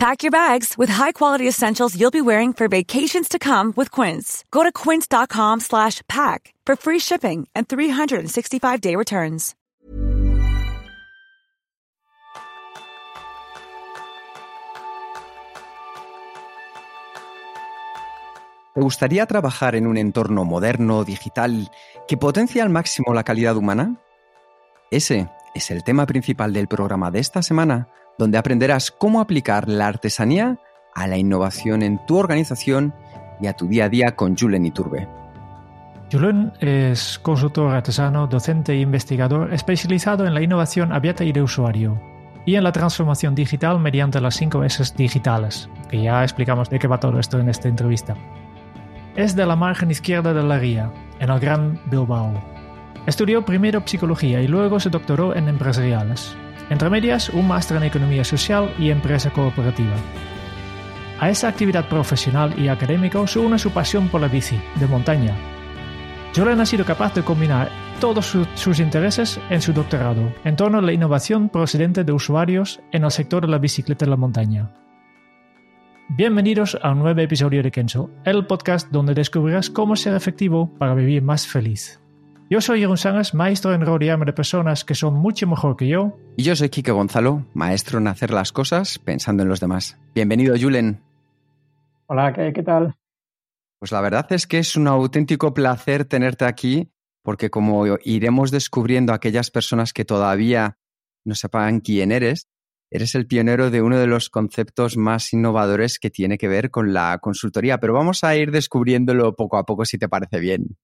Pack your bags with high-quality essentials you'll be wearing for vacations to come with Quince. Go to quince.com slash pack for free shipping and 365-day returns. ¿Te gustaría trabajar en un entorno moderno, digital, que potencia al máximo la calidad humana? Ese es el tema principal del programa de esta semana, donde aprenderás cómo aplicar la artesanía a la innovación en tu organización y a tu día a día con Julen Iturbe. Julen es consultor artesano, docente e investigador especializado en la innovación abierta y de usuario y en la transformación digital mediante las 5 S digitales, que ya explicamos de qué va todo esto en esta entrevista. Es de la margen izquierda de la ría, en el Gran Bilbao. Estudió primero psicología y luego se doctoró en empresariales. Entre medias, un máster en economía social y empresa cooperativa. A esa actividad profesional y académica se une su pasión por la bici, de montaña. Julen ha sido capaz de combinar todos su- sus intereses en su doctorado en torno a la innovación procedente de usuarios en el sector de la bicicleta en la montaña. Bienvenidos a un nuevo episodio de Kenzo, el podcast donde descubrirás cómo ser efectivo para vivir más feliz. Yo soy Jeroen Sánchez, maestro en rodearme de personas que son mucho mejor que yo. Y yo soy Quique Gonzalo, maestro en hacer las cosas pensando en los demás. Bienvenido, Julen. Hola, ¿qué, qué tal? Pues la verdad es que es un auténtico placer tenerte aquí, porque como iremos descubriendo aquellas personas que todavía no sepan quién eres, eres el pionero de uno de los conceptos más innovadores que tiene que ver con la consultoría, pero vamos a ir descubriéndolo poco a poco si te parece bien.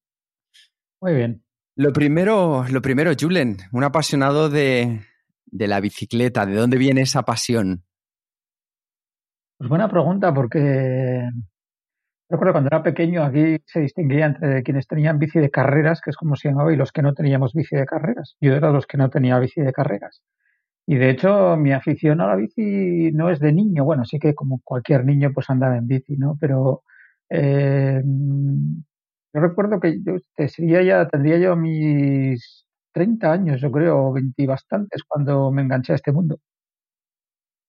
Muy bien. Lo primero, lo primero, Julen, un apasionado de, de la bicicleta, ¿de dónde viene esa pasión? Pues buena pregunta porque recuerdo cuando era pequeño aquí se distinguía entre quienes tenían bici de carreras, que es como se llamaba, y los que no teníamos bici de carreras. Yo era de los que no tenía bici de carreras. Y de hecho mi afición a la bici no es de niño, bueno, sí que como cualquier niño pues andaba en bici, ¿no? Pero eh, yo recuerdo que yo te- sería ya, tendría yo mis 30 años, yo creo, o 20 y bastantes cuando me enganché a este mundo.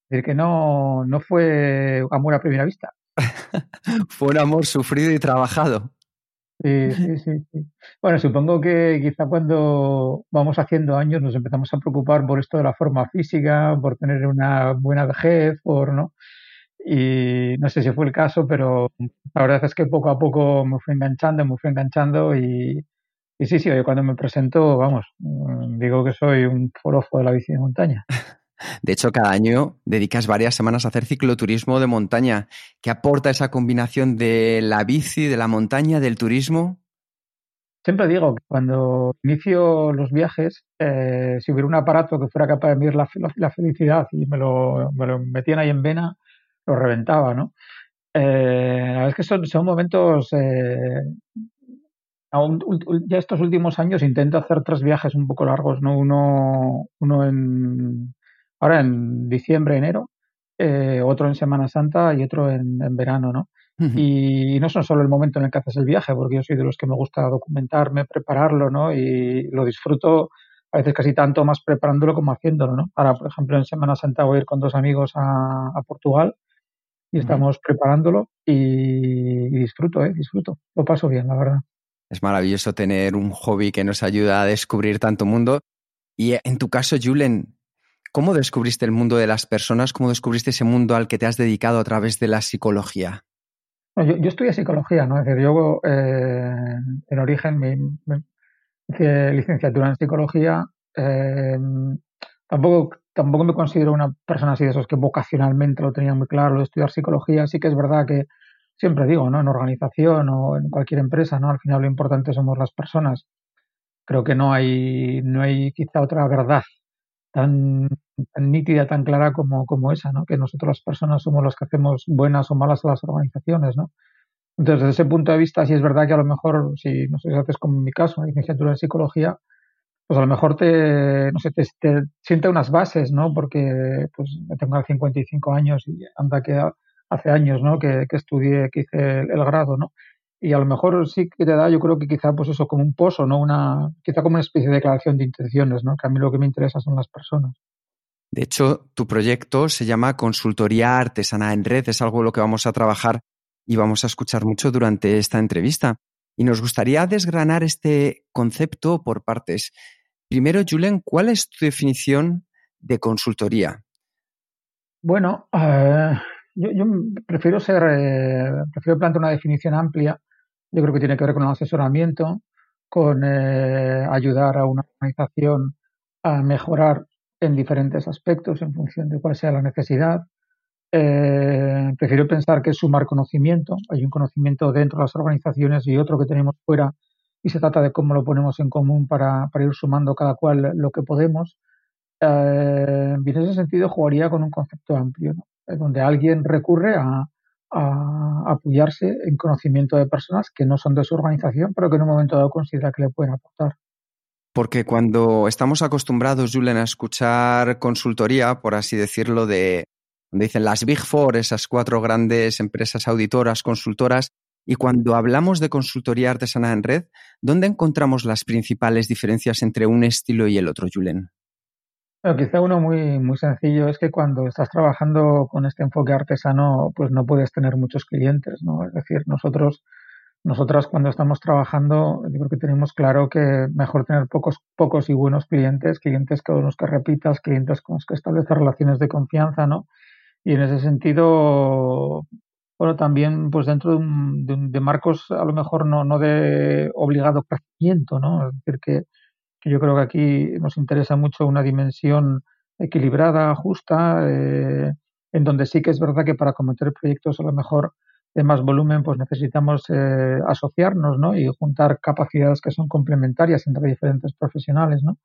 Es decir, que no, no fue amor a primera vista. Fue un amor sufrido y trabajado. Sí, sí, sí, sí. Bueno, supongo que quizá cuando vamos haciendo años nos empezamos a preocupar por esto de la forma física, por tener una buena vejez, por, ¿no? Y no sé si fue el caso, pero la verdad es que poco a poco me fui enganchando, me fui enganchando y, y sí, sí, oye, cuando me presento, vamos, mm, digo que soy un forofo de la bici de montaña. De hecho, cada año dedicas varias semanas a hacer cicloturismo de montaña. ¿Qué aporta esa combinación de la bici, de la montaña, del turismo? Siempre digo que cuando inicio los viajes, eh, si hubiera un aparato que fuera capaz de medir la, la felicidad y me lo, me lo metían ahí en vena, lo reventaba, ¿no? Eh, la verdad es que son, son momentos. eh, aún- ya estos últimos años intento hacer tres viajes un poco largos, ¿no? Uno, uno en. Ahora en diciembre, enero, eh, otro en Semana Santa y otro en, en verano, ¿no? Y no son solo el momento en el que haces el viaje, porque yo soy de los que me gusta documentarme, prepararlo, ¿no? Y lo disfruto a veces casi tanto más preparándolo como haciéndolo, ¿no? Ahora, por ejemplo, en Semana Santa voy a ir con dos amigos a, a Portugal y estamos preparándolo y, y disfruto, ¿eh? Disfruto. Lo paso bien, la verdad. Es maravilloso tener un hobby que nos ayuda a descubrir tanto mundo. Y en tu caso, Julen, ¿cómo descubriste el mundo de las personas? ¿Cómo descubriste ese mundo al que te has dedicado a través de la psicología? Yo, yo estudié psicología, ¿no? Es decir, yo eh, en origen me, me hice licenciatura en psicología. eh, tampoco, tampoco me considero una persona así de esos que vocacionalmente lo tenía muy claro, de estudiar psicología. Sí que es verdad que siempre digo, ¿no? En organización o en cualquier empresa, ¿no? Al final lo importante somos las personas. Creo que no hay, no hay quizá otra verdad tan, nítida, tan clara como, como esa, ¿no? Que nosotros las personas somos las que hacemos buenas o malas a las organizaciones, ¿no? Entonces, desde ese punto de vista, sí es verdad que a lo mejor, si no sé si haces como en mi caso, una licenciatura en psicología, pues a lo mejor te, no sé, te, siente unas bases, ¿no? Porque pues tengo 55 años y anda que hace años, ¿no? Que, que estudié, que hice el, grado, ¿no? Y a lo mejor sí que te da, yo creo que quizá pues eso como un pozo, ¿no? Una, quizá como una especie de declaración de intenciones, ¿no? Que a mí lo que me interesa son las personas. De hecho, tu proyecto se llama Consultoría Artesana en Red, es algo lo que vamos a trabajar y vamos a escuchar mucho durante esta entrevista. Y nos gustaría desgranar este concepto por partes. Primero, Julen, ¿cuál es tu definición de consultoría? Bueno, uh, yo, yo, prefiero ser, eh, prefiero plantear una definición amplia. Yo creo que tiene que ver con el asesoramiento, con eh, ayudar a una organización a mejorar en diferentes aspectos en función de cuál sea la necesidad. Eh, prefiero pensar que es sumar conocimiento. Hay un conocimiento dentro de las organizaciones y otro que tenemos fuera y se trata de cómo lo ponemos en común para, para ir sumando cada cual lo que podemos. Eh, en ese sentido jugaría con un concepto amplio, ¿no? donde alguien recurre a, apoyarse en conocimiento de personas que no son de su organización, pero que en un momento dado considera que le pueden aportar. Porque cuando estamos acostumbrados, Julen, a escuchar consultoría, por así decirlo, de donde dicen las Big Four, esas cuatro grandes empresas auditoras, consultoras, y cuando hablamos de consultoría artesana en red, ¿dónde encontramos las principales diferencias entre un estilo y el otro, Julen? Bueno, quizá uno muy, muy sencillo es que cuando estás trabajando con este enfoque artesano, pues no puedes tener muchos clientes, ¿no? Es decir, nosotros nosotras cuando estamos trabajando, yo creo que tenemos claro que mejor tener pocos, pocos y buenos clientes, clientes con los que repitas, clientes con los que estableces relaciones de confianza, ¿no? Y en ese sentido, bueno, también pues dentro de, un, de, de marcos a lo mejor no, no de obligado crecimiento, ¿no? Es decir, que, yo creo que aquí nos interesa mucho una dimensión equilibrada, justa, eh, en donde sí que es verdad que para cometer proyectos a lo mejor de más volumen, pues necesitamos eh, asociarnos, ¿no? Y juntar capacidades que son complementarias entre diferentes profesionales, ¿no?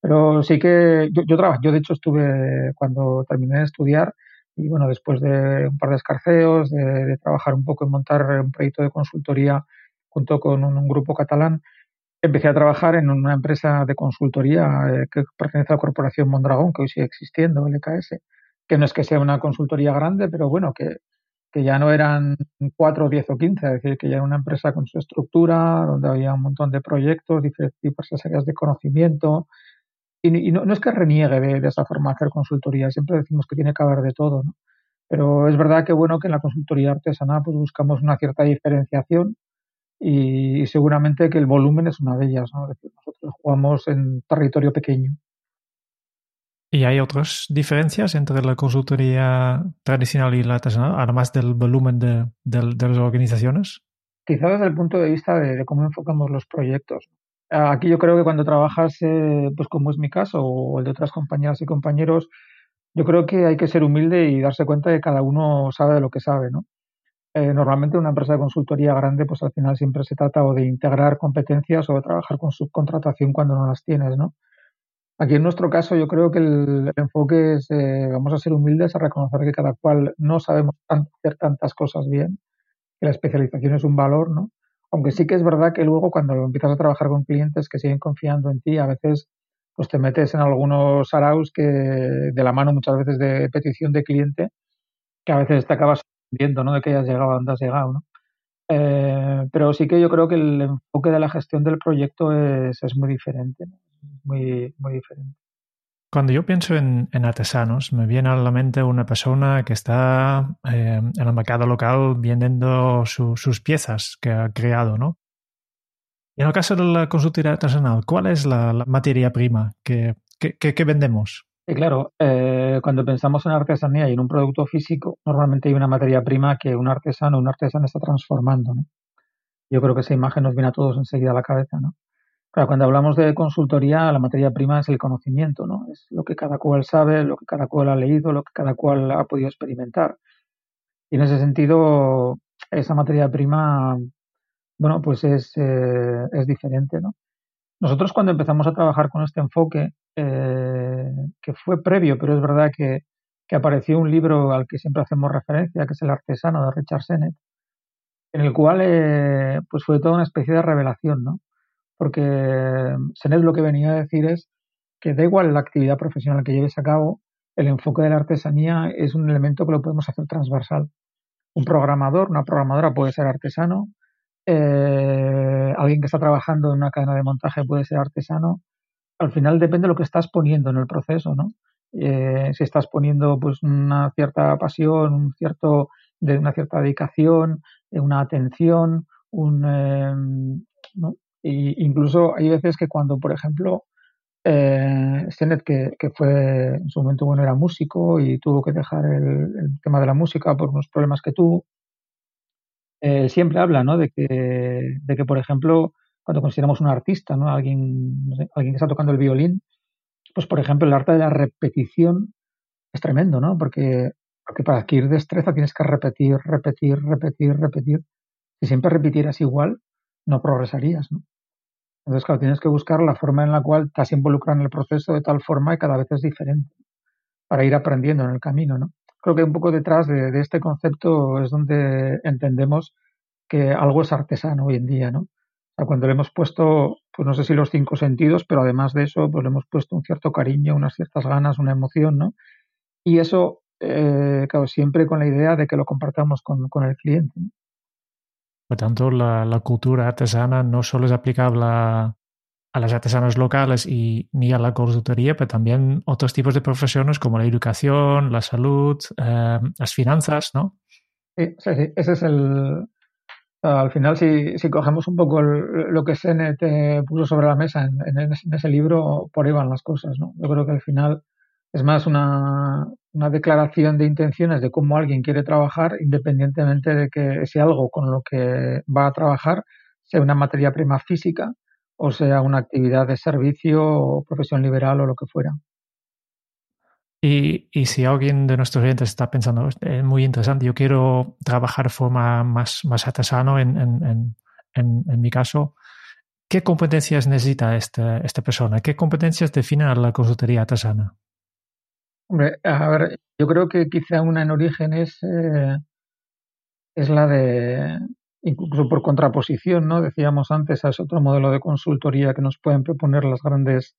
Pero sí que yo, yo trabajo, yo de hecho estuve cuando terminé de estudiar y bueno, después de un par de escarceos, de, de trabajar un poco en montar un proyecto de consultoría junto con un, grupo catalán, empecé a trabajar en una empresa de consultoría eh, que pertenece a la corporación Mondragón, que hoy sigue existiendo, el EKS, que no es que sea una consultoría grande, pero bueno, que, que ya no eran cuatro, diez o quince, es decir, que ya era una empresa con su estructura, donde había un montón de proyectos, diferentes áreas de conocimiento. Y, y no, no, es que reniegue de, de, esa forma de hacer consultoría, siempre decimos que tiene que haber de todo, ¿no? Pero es verdad que bueno que en la consultoría artesanal pues buscamos una cierta diferenciación y, y seguramente que el volumen es una de ellas, ¿no? Es decir, nosotros jugamos en territorio pequeño. ¿Y hay otras diferencias entre la consultoría tradicional y la artesanal, además del volumen de, de, de las organizaciones? Quizá desde el punto de vista de, de, cómo enfocamos los proyectos. Aquí yo creo que cuando trabajas, eh, pues como es mi caso, o el de otras compañeras y compañeros, yo creo que hay que ser humilde y darse cuenta de que cada uno sabe de lo que sabe, ¿no? Eh, normalmente una empresa de consultoría grande, pues al final siempre se trata o de integrar competencias o de trabajar con subcontratación cuando no las tienes, ¿no? Aquí en nuestro caso yo creo que el, enfoque es, eh, vamos a ser humildes, a reconocer que cada cual no sabemos hacer tantas cosas bien, que la especialización es un valor, ¿no? Aunque sí que es verdad que luego cuando empiezas a trabajar con clientes que siguen confiando en ti, a veces pues te metes en algunos araus que de la mano muchas veces de petición de cliente, que a veces te acabas viendo, ¿no? De que hayas llegado a donde has llegado, ¿no? Eh, pero sí que yo creo que el enfoque de la gestión del proyecto es, muy diferente, ¿no? muy, muy diferente. Cuando yo pienso en, en, artesanos, me viene a la mente una persona que está eh, en el mercado local vendiendo su, sus piezas que ha creado, ¿no? Y en el caso de la consultoría artesanal, ¿cuál es la, la materia prima que, que, que, que vendemos? Claro, eh, cuando pensamos en artesanía y en un producto físico, normalmente hay una materia prima que un artesano o un artesano está transformando, ¿no? Yo creo que esa imagen nos viene a todos enseguida a la cabeza, ¿no? Cuando hablamos de consultoría, la materia prima es el conocimiento, ¿no? Es lo que cada cual sabe, lo que cada cual ha leído, lo que cada cual ha podido experimentar. Y en ese sentido, esa materia prima, bueno, pues es, eh, es diferente, ¿no? Nosotros cuando empezamos a trabajar con este enfoque, eh, que fue previo, pero es verdad que, que, apareció un libro al que siempre hacemos referencia, que es El artesano de Richard Sennett, en el cual eh, pues fue toda una especie de revelación, ¿no? Porque Senet lo que venía a decir es que da igual la actividad profesional que lleves a cabo, el enfoque de la artesanía es un elemento que lo podemos hacer transversal. Un programador, una programadora puede ser artesano, eh, alguien que está trabajando en una cadena de montaje puede ser artesano. Al final depende de lo que estás poniendo en el proceso, ¿no? Eh, si estás poniendo pues una cierta pasión, un cierto, de una cierta dedicación, eh, una atención, un, em, ¿no? Y incluso hay veces que cuando, por ejemplo, eh, que, que, fue en su momento bueno era músico y tuvo que dejar el, tema de la música por unos problemas que tuvo, eh, siempre habla ¿no? de, que, de que, por ejemplo, cuando consideramos un artista, ¿no? alguien, alguien que está tocando el violín, pues por ejemplo el arte de la repetición es tremendo, ¿no? Porque, porque para adquirir destreza tienes que repetir, repetir, repetir, repetir. Si siempre repitieras igual, no progresarías, ¿no? Entonces, claro, tienes que buscar la forma en la cual estás involucrado en el proceso de tal forma y cada vez es diferente para ir aprendiendo en el camino, ¿no? creo que un poco detrás de, de, este concepto es donde entendemos que algo es artesano hoy en día, ¿no? O sea, cuando le hemos puesto, pues no sé si los cinco sentidos, pero además de eso, pues le hemos puesto un cierto cariño, unas ciertas ganas, una emoción, ¿no? Y eso, eh, claro, siempre con la idea de que lo compartamos con, con el cliente. ¿no? Por tanto, la, la, cultura artesana no solo es aplicable a, las artesanas locales y ni a la consultoría, pero también otros tipos de profesiones como la educación, la salud, eh, las finanzas, ¿no? Sí, sí, sí, ese es el... Al final, si, si cogemos un poco el, lo que te puso sobre la mesa en, en, ese libro, por ahí van las cosas, ¿no? Yo creo que al final es más una, una declaración de intenciones de cómo alguien quiere trabajar, independientemente de que si algo con lo que va a trabajar sea una materia prima física o sea una actividad de servicio o profesión liberal o lo que fuera. Y, y si alguien de nuestros clientes está pensando, es muy interesante, yo quiero trabajar de forma más, más artesano en, en, en, en mi caso, ¿qué competencias necesita esta, esta persona? ¿Qué competencias definen a la consultoría artesana? Hombre, a ver, yo creo que quizá una en origen es, eh, es la de incluso por contraposición, ¿no? Decíamos antes, es otro modelo de consultoría que nos pueden proponer las grandes,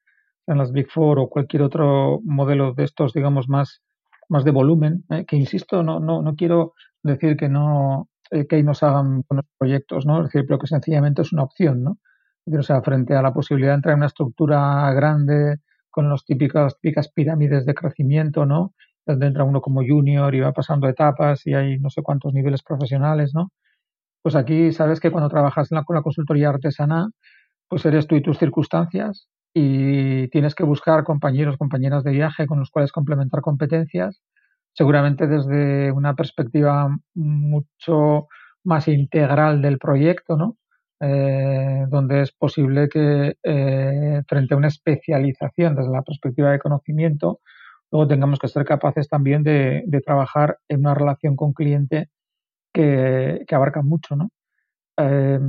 en las Big Four o cualquier otro modelo de estos, digamos, más, más de volumen, ¿eh? que insisto, no, no, no quiero decir que no, eh, que ahí nos hagan buenos proyectos, ¿no? Es decir, pero que sencillamente es una opción, ¿no? O sea, frente a la posibilidad de entrar en una estructura grande con las típicas, pirámides de crecimiento, ¿no? Donde entra uno como junior y va pasando etapas y hay no sé cuántos niveles profesionales, ¿no? Pues aquí sabes que cuando trabajas en con la consultoría artesana, pues eres tú y tus circunstancias y tienes que buscar compañeros, compañeras de viaje con los cuales complementar competencias, seguramente desde una perspectiva mucho más integral del proyecto, ¿no? Eh, donde es posible que eh, frente a una especialización desde la perspectiva de conocimiento, luego tengamos que ser capaces también de, trabajar en una relación con cliente que, abarcan mucho, ¿no? Eh,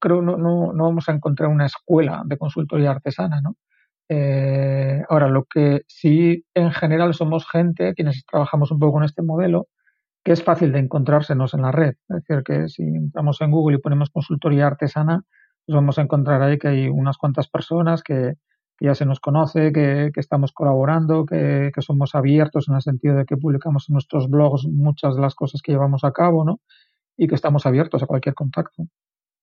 creo no, no, no vamos a encontrar una escuela de consultoría artesana, ¿no? Ahora, lo que sí en general somos gente, quienes trabajamos un poco con este modelo, que es fácil de encontrársenos en la red. Es decir, que si entramos en Google y ponemos consultoría artesana, pues vamos a encontrar ahí que hay unas cuantas personas que, ya se nos conoce, que, que estamos colaborando, que, que, somos abiertos en el sentido de que publicamos en nuestros blogs muchas de las cosas que llevamos a cabo, ¿no? Y que estamos abiertos a cualquier contacto.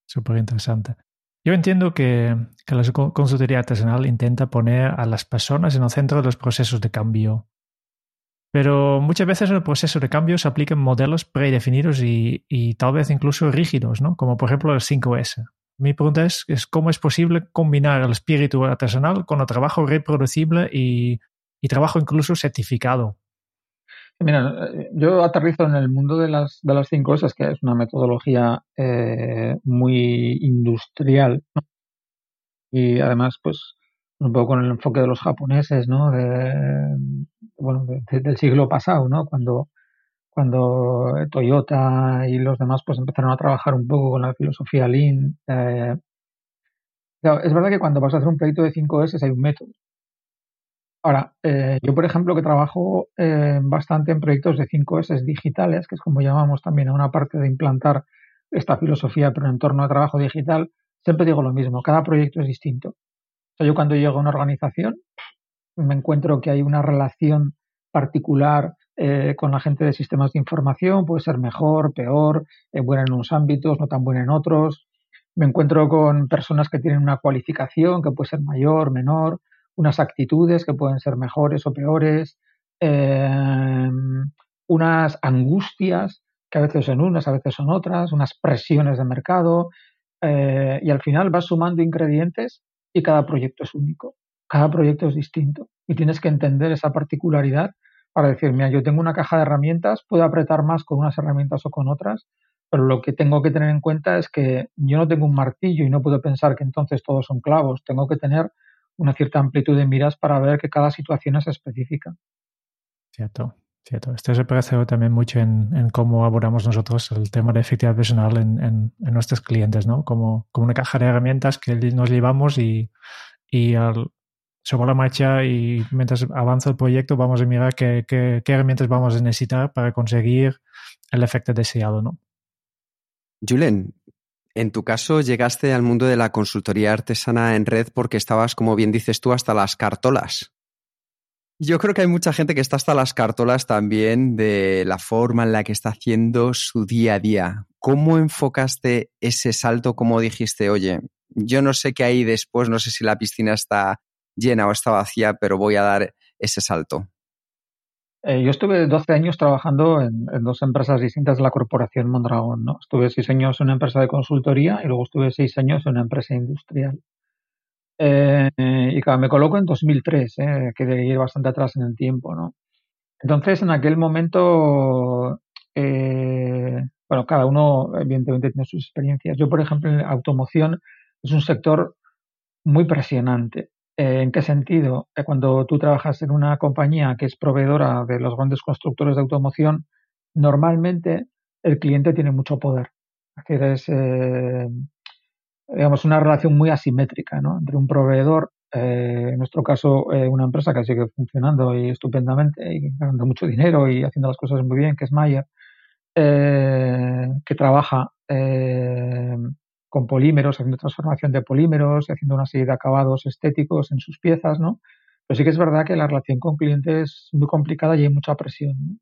Súper interesante. Yo entiendo que, que, la consultoría artesanal intenta poner a las personas en el centro de los procesos de cambio. Pero muchas veces en el proceso de cambio se aplican modelos predefinidos y, y tal vez incluso rígidos, ¿no? Como por ejemplo el 5S. Mi pregunta es, es, cómo es posible combinar el espíritu artesanal con el trabajo reproducible y, y trabajo incluso certificado. Mira, yo aterrizo en el mundo de las, de las cinco cosas, que es una metodología eh, muy industrial, ¿no? y además, pues, un poco con el enfoque de los japoneses, ¿no? De, bueno, de, de, del siglo pasado, ¿no? Cuando cuando Toyota y los demás pues empezaron a trabajar un poco con la filosofía Lean. Eh, claro, es verdad que cuando vas a hacer un proyecto de 5S hay un método. Ahora, eh, yo por ejemplo que trabajo eh, bastante en proyectos de 5S digitales, que es como llamamos también a una parte de implantar esta filosofía pero en entorno de trabajo digital, siempre digo lo mismo, cada proyecto es distinto. O sea, yo cuando llego a una organización me encuentro que hay una relación particular eh, con la gente de sistemas de información, puede ser mejor, peor, eh, buena en unos ámbitos, no tan buena en otros. Me encuentro con personas que tienen una cualificación que puede ser mayor, menor, unas actitudes que pueden ser mejores o peores, eh, unas angustias que a veces son unas, a veces son otras, unas presiones de mercado, eh, y al final vas sumando ingredientes y cada proyecto es único, cada proyecto es distinto y tienes que entender esa particularidad para decir, mira, yo tengo una caja de herramientas, puedo apretar más con unas herramientas o con otras, pero lo que tengo que tener en cuenta es que yo no tengo un martillo y no puedo pensar que entonces todos son clavos, tengo que tener una cierta amplitud de miras para ver que cada situación es específica. Cierto. Cierto, esto se parece también mucho en, cómo abordamos nosotros el tema de efectividad personal en, nuestros clientes, ¿no? Como, como, una caja de herramientas que nos llevamos y, y al, sobre la marcha y mientras avanza el proyecto vamos a mirar qué, qué, qué, herramientas vamos a necesitar para conseguir el efecto deseado, ¿no? Julen, en tu caso llegaste al mundo de la consultoría artesana en red porque estabas, como bien dices tú, hasta las cartolas. Yo creo que hay mucha gente que está hasta las cartolas también de la forma en la que está haciendo su día a día. ¿Cómo enfocaste ese salto? ¿Cómo dijiste, oye, yo no sé qué hay después, no sé si la piscina está llena o está vacía, pero voy a dar ese salto? Eh, yo estuve 12 años trabajando en, dos empresas distintas de la corporación Mondragón. ¿no? Estuve 6 años en una empresa de consultoría y luego estuve 6 años en una empresa industrial. Eh, y claro, me coloco en 2003, eh, que de ir bastante atrás en el tiempo, ¿no? Entonces, en aquel momento, eh, bueno, cada uno evidentemente tiene sus experiencias. Yo, por ejemplo, en automoción es un sector muy presionante. Eh, ¿En qué sentido? cuando tú trabajas en una compañía que es proveedora de los grandes constructores de automoción, normalmente el cliente tiene mucho poder. Es decir, es, digamos, una relación muy asimétrica ¿no? entre un proveedor, eh, en nuestro caso eh, una empresa que sigue funcionando y estupendamente y ganando mucho dinero y haciendo las cosas muy bien, que es Mayer, eh, que trabaja con polímeros, haciendo transformación de polímeros y haciendo una serie de acabados estéticos en sus piezas, ¿no? Pero sí que es verdad que la relación con clientes es muy complicada y hay mucha presión.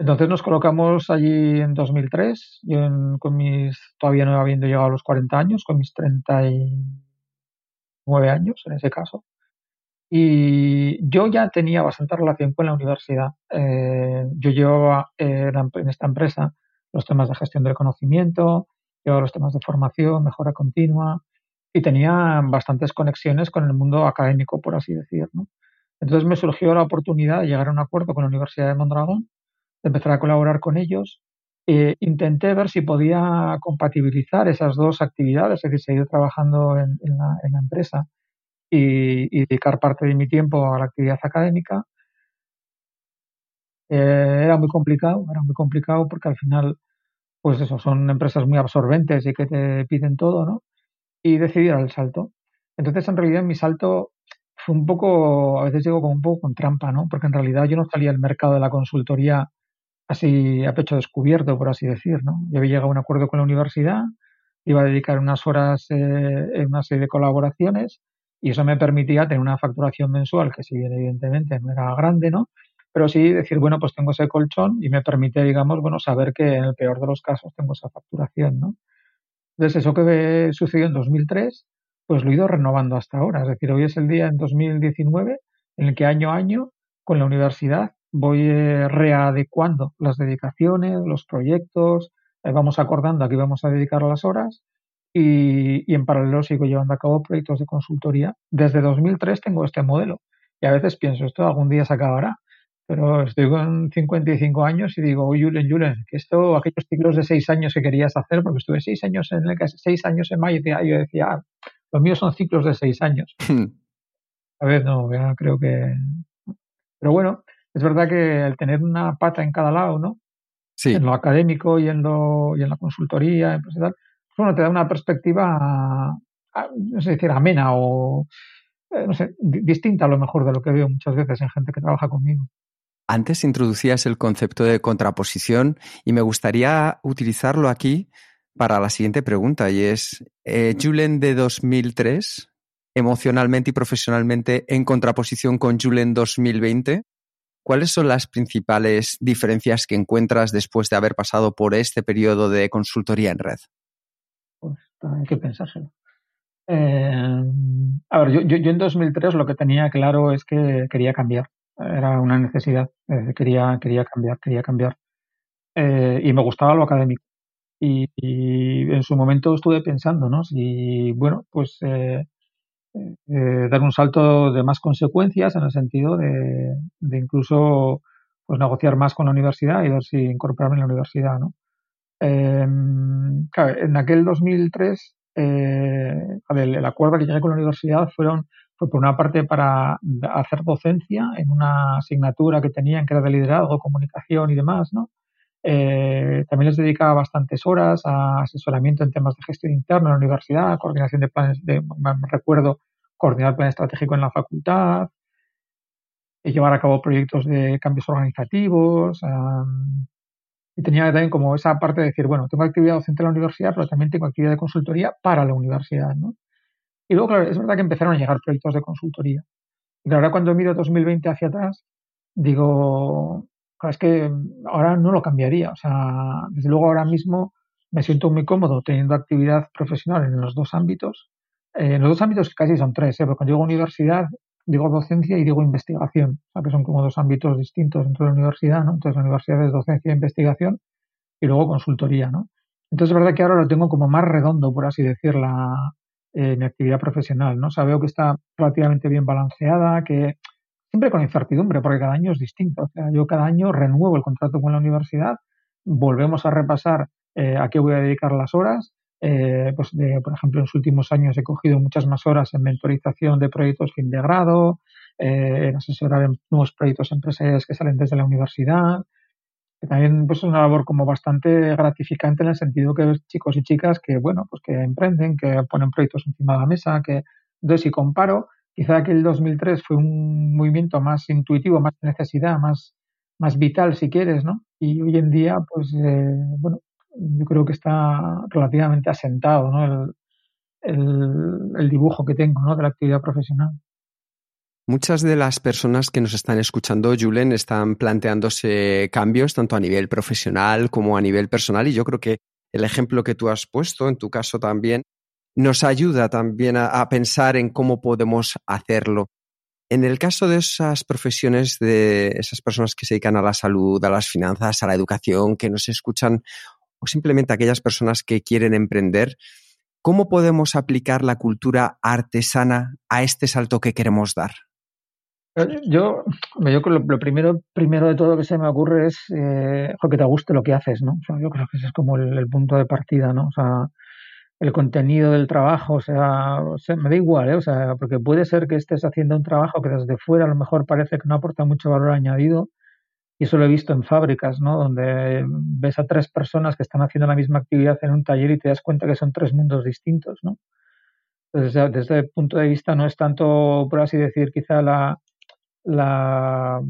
Entonces nos colocamos allí en 2003, yo con mis, todavía no habiendo llegado a los 40 años, con mis 39 años en ese caso. Y yo ya tenía bastante relación con la universidad. Eh, yo llevaba eh, en esta empresa los temas de gestión del conocimiento, llevaba los temas de formación, mejora continua y tenía bastantes conexiones con el mundo académico, por así decirlo. Entonces me surgió la oportunidad de llegar a un acuerdo con la Universidad de Mondragón empezar a colaborar con ellos. Eh, intenté ver si podía compatibilizar esas dos actividades, es decir, seguir trabajando en, la, empresa y, dedicar parte de mi tiempo a la actividad académica. Eh, era muy complicado, era muy complicado porque al final, pues eso, son empresas muy absorbentes y que te piden todo, ¿no? Y decidí dar el salto. Entonces, en realidad, mi salto fue un poco, a veces digo como un poco con trampa, ¿no? Porque en realidad yo no salía al mercado de la consultoría así a pecho descubierto, por así decir, ¿no? Yo había llegado a un acuerdo con la universidad, iba a dedicar unas horas eh, en una serie de colaboraciones y eso me permitía tener una facturación mensual que si bien evidentemente no era grande, ¿no? Pero sí decir, bueno, pues tengo ese colchón y me permite, digamos, bueno, saber que en el peor de los casos tengo esa facturación, ¿no? Entonces, eso que sucedió en 2003, pues lo he ido renovando hasta ahora. Es decir, hoy es el día en 2019 en el que año a año con la universidad voy eh, readecuando las dedicaciones, los proyectos, eh, vamos acordando a qué vamos a dedicar las horas y, en paralelo sigo llevando a cabo proyectos de consultoría. Desde 2003 tengo este modelo y a veces pienso, esto algún día se acabará, pero estoy con 55 años y digo, oye, Julen, Julen, que esto, aquellos ciclos de seis años que querías hacer, porque estuve seis años en el seis años en mayo, y yo decía, ah, los míos son ciclos de seis años. a ver, no, ya creo que... Pero bueno, es verdad que el tener una pata en cada lado, ¿no? Sí. En lo académico y en, lo, y en la consultoría, pues pues bueno, te da una perspectiva, no sé decir, amena o, eh, no sé, distinta a lo mejor de lo que veo muchas veces en gente que trabaja conmigo. Antes introducías el concepto de contraposición y me gustaría utilizarlo aquí para la siguiente pregunta y es, eh, Julen de 2003, emocionalmente y profesionalmente en contraposición con Julen 2020, ¿cuáles son las principales diferencias que encuentras después de haber pasado por este periodo de consultoría en red? Pues hay que pensárselo. Eh, a ver, yo, yo, en 2003 lo que tenía claro es que quería cambiar. Era una necesidad. Eh, quería, quería cambiar, quería cambiar. Eh, y me gustaba lo académico. Y, en su momento estuve pensando, ¿no? Si, bueno, pues dar un salto de más consecuencias en el sentido de, incluso pues negociar más con la universidad y ver si incorporarme en la universidad, ¿no? claro, en aquel 2003 eh, el acuerdo que llegué con la universidad fueron, fue por una parte para hacer docencia en una asignatura que tenían que era de liderazgo, comunicación y demás, ¿no? Eh, también les dedicaba bastantes horas a asesoramiento en temas de gestión interna en la universidad, coordinación de planes, de, recuerdo, coordinar plan estratégico en la facultad, y llevar a cabo proyectos de cambios organizativos, y tenía también como esa parte de decir, bueno, tengo actividad docente en la universidad, pero también tengo actividad de consultoría para la universidad. Y luego, claro, es verdad que empezaron a llegar proyectos de consultoría. Y claro, ahora cuando miro 2020 hacia atrás, digo, es que ahora no lo cambiaría. O sea, desde luego ahora mismo me siento muy cómodo teniendo actividad profesional en los dos ámbitos. Eh, en los dos ámbitos casi son tres, ¿eh? porque cuando digo universidad, digo docencia y digo investigación, o sea, que son como dos ámbitos distintos dentro de la universidad, ¿no? Entonces la universidad es docencia e investigación y luego consultoría, ¿no? Entonces es verdad que ahora lo tengo como más redondo, por así decir, la, eh, mi actividad profesional, ¿no? O sea, veo que está relativamente bien balanceada, que siempre con incertidumbre, porque cada año es distinto. O sea, yo cada año renuevo el contrato con la universidad, volvemos a repasar eh, a qué voy a dedicar las horas eh, pues por ejemplo, en los últimos años he cogido muchas más horas en mentorización de proyectos fin de grado, eh, en asesorar en nuevos proyectos empresariales que salen desde la universidad. Que también pues, es una labor como bastante gratificante en el sentido que ves chicos y chicas que, bueno, pues que emprenden, que ponen proyectos encima de la mesa, que entonces si comparo, quizá que el 2003 fue un movimiento más intuitivo, más necesidad, más, más vital si quieres, ¿no? Y hoy en día, pues, eh, bueno, yo creo que está relativamente asentado ¿no? el, el, dibujo que tengo ¿no? de la actividad profesional. Muchas de las personas que nos están escuchando, Julen, están planteándose cambios tanto a nivel profesional como a nivel personal y yo creo que el ejemplo que tú has puesto, en tu caso también, nos ayuda también a, pensar en cómo podemos hacerlo. En el caso de esas profesiones, de esas personas que se dedican a la salud, a las finanzas, a la educación, que nos escuchan o simplemente aquellas personas que quieren emprender, ¿cómo podemos aplicar la cultura artesana a este salto que queremos dar? Yo, yo lo, lo primero, primero de todo que se me ocurre es eh, que te guste lo que haces, ¿no? yo creo que ese es como el, punto de partida, ¿no? O sea, el contenido del trabajo, o sea, me da igual, ¿eh? O sea, porque puede ser que estés haciendo un trabajo que desde fuera a lo mejor parece que no aporta mucho valor añadido, y eso lo he visto en fábricas, ¿no? Donde ves a tres personas que están haciendo la misma actividad en un taller y te das cuenta que son tres mundos distintos, ¿no? Entonces, desde el punto de vista no es tanto, por así decir, quizá la, la,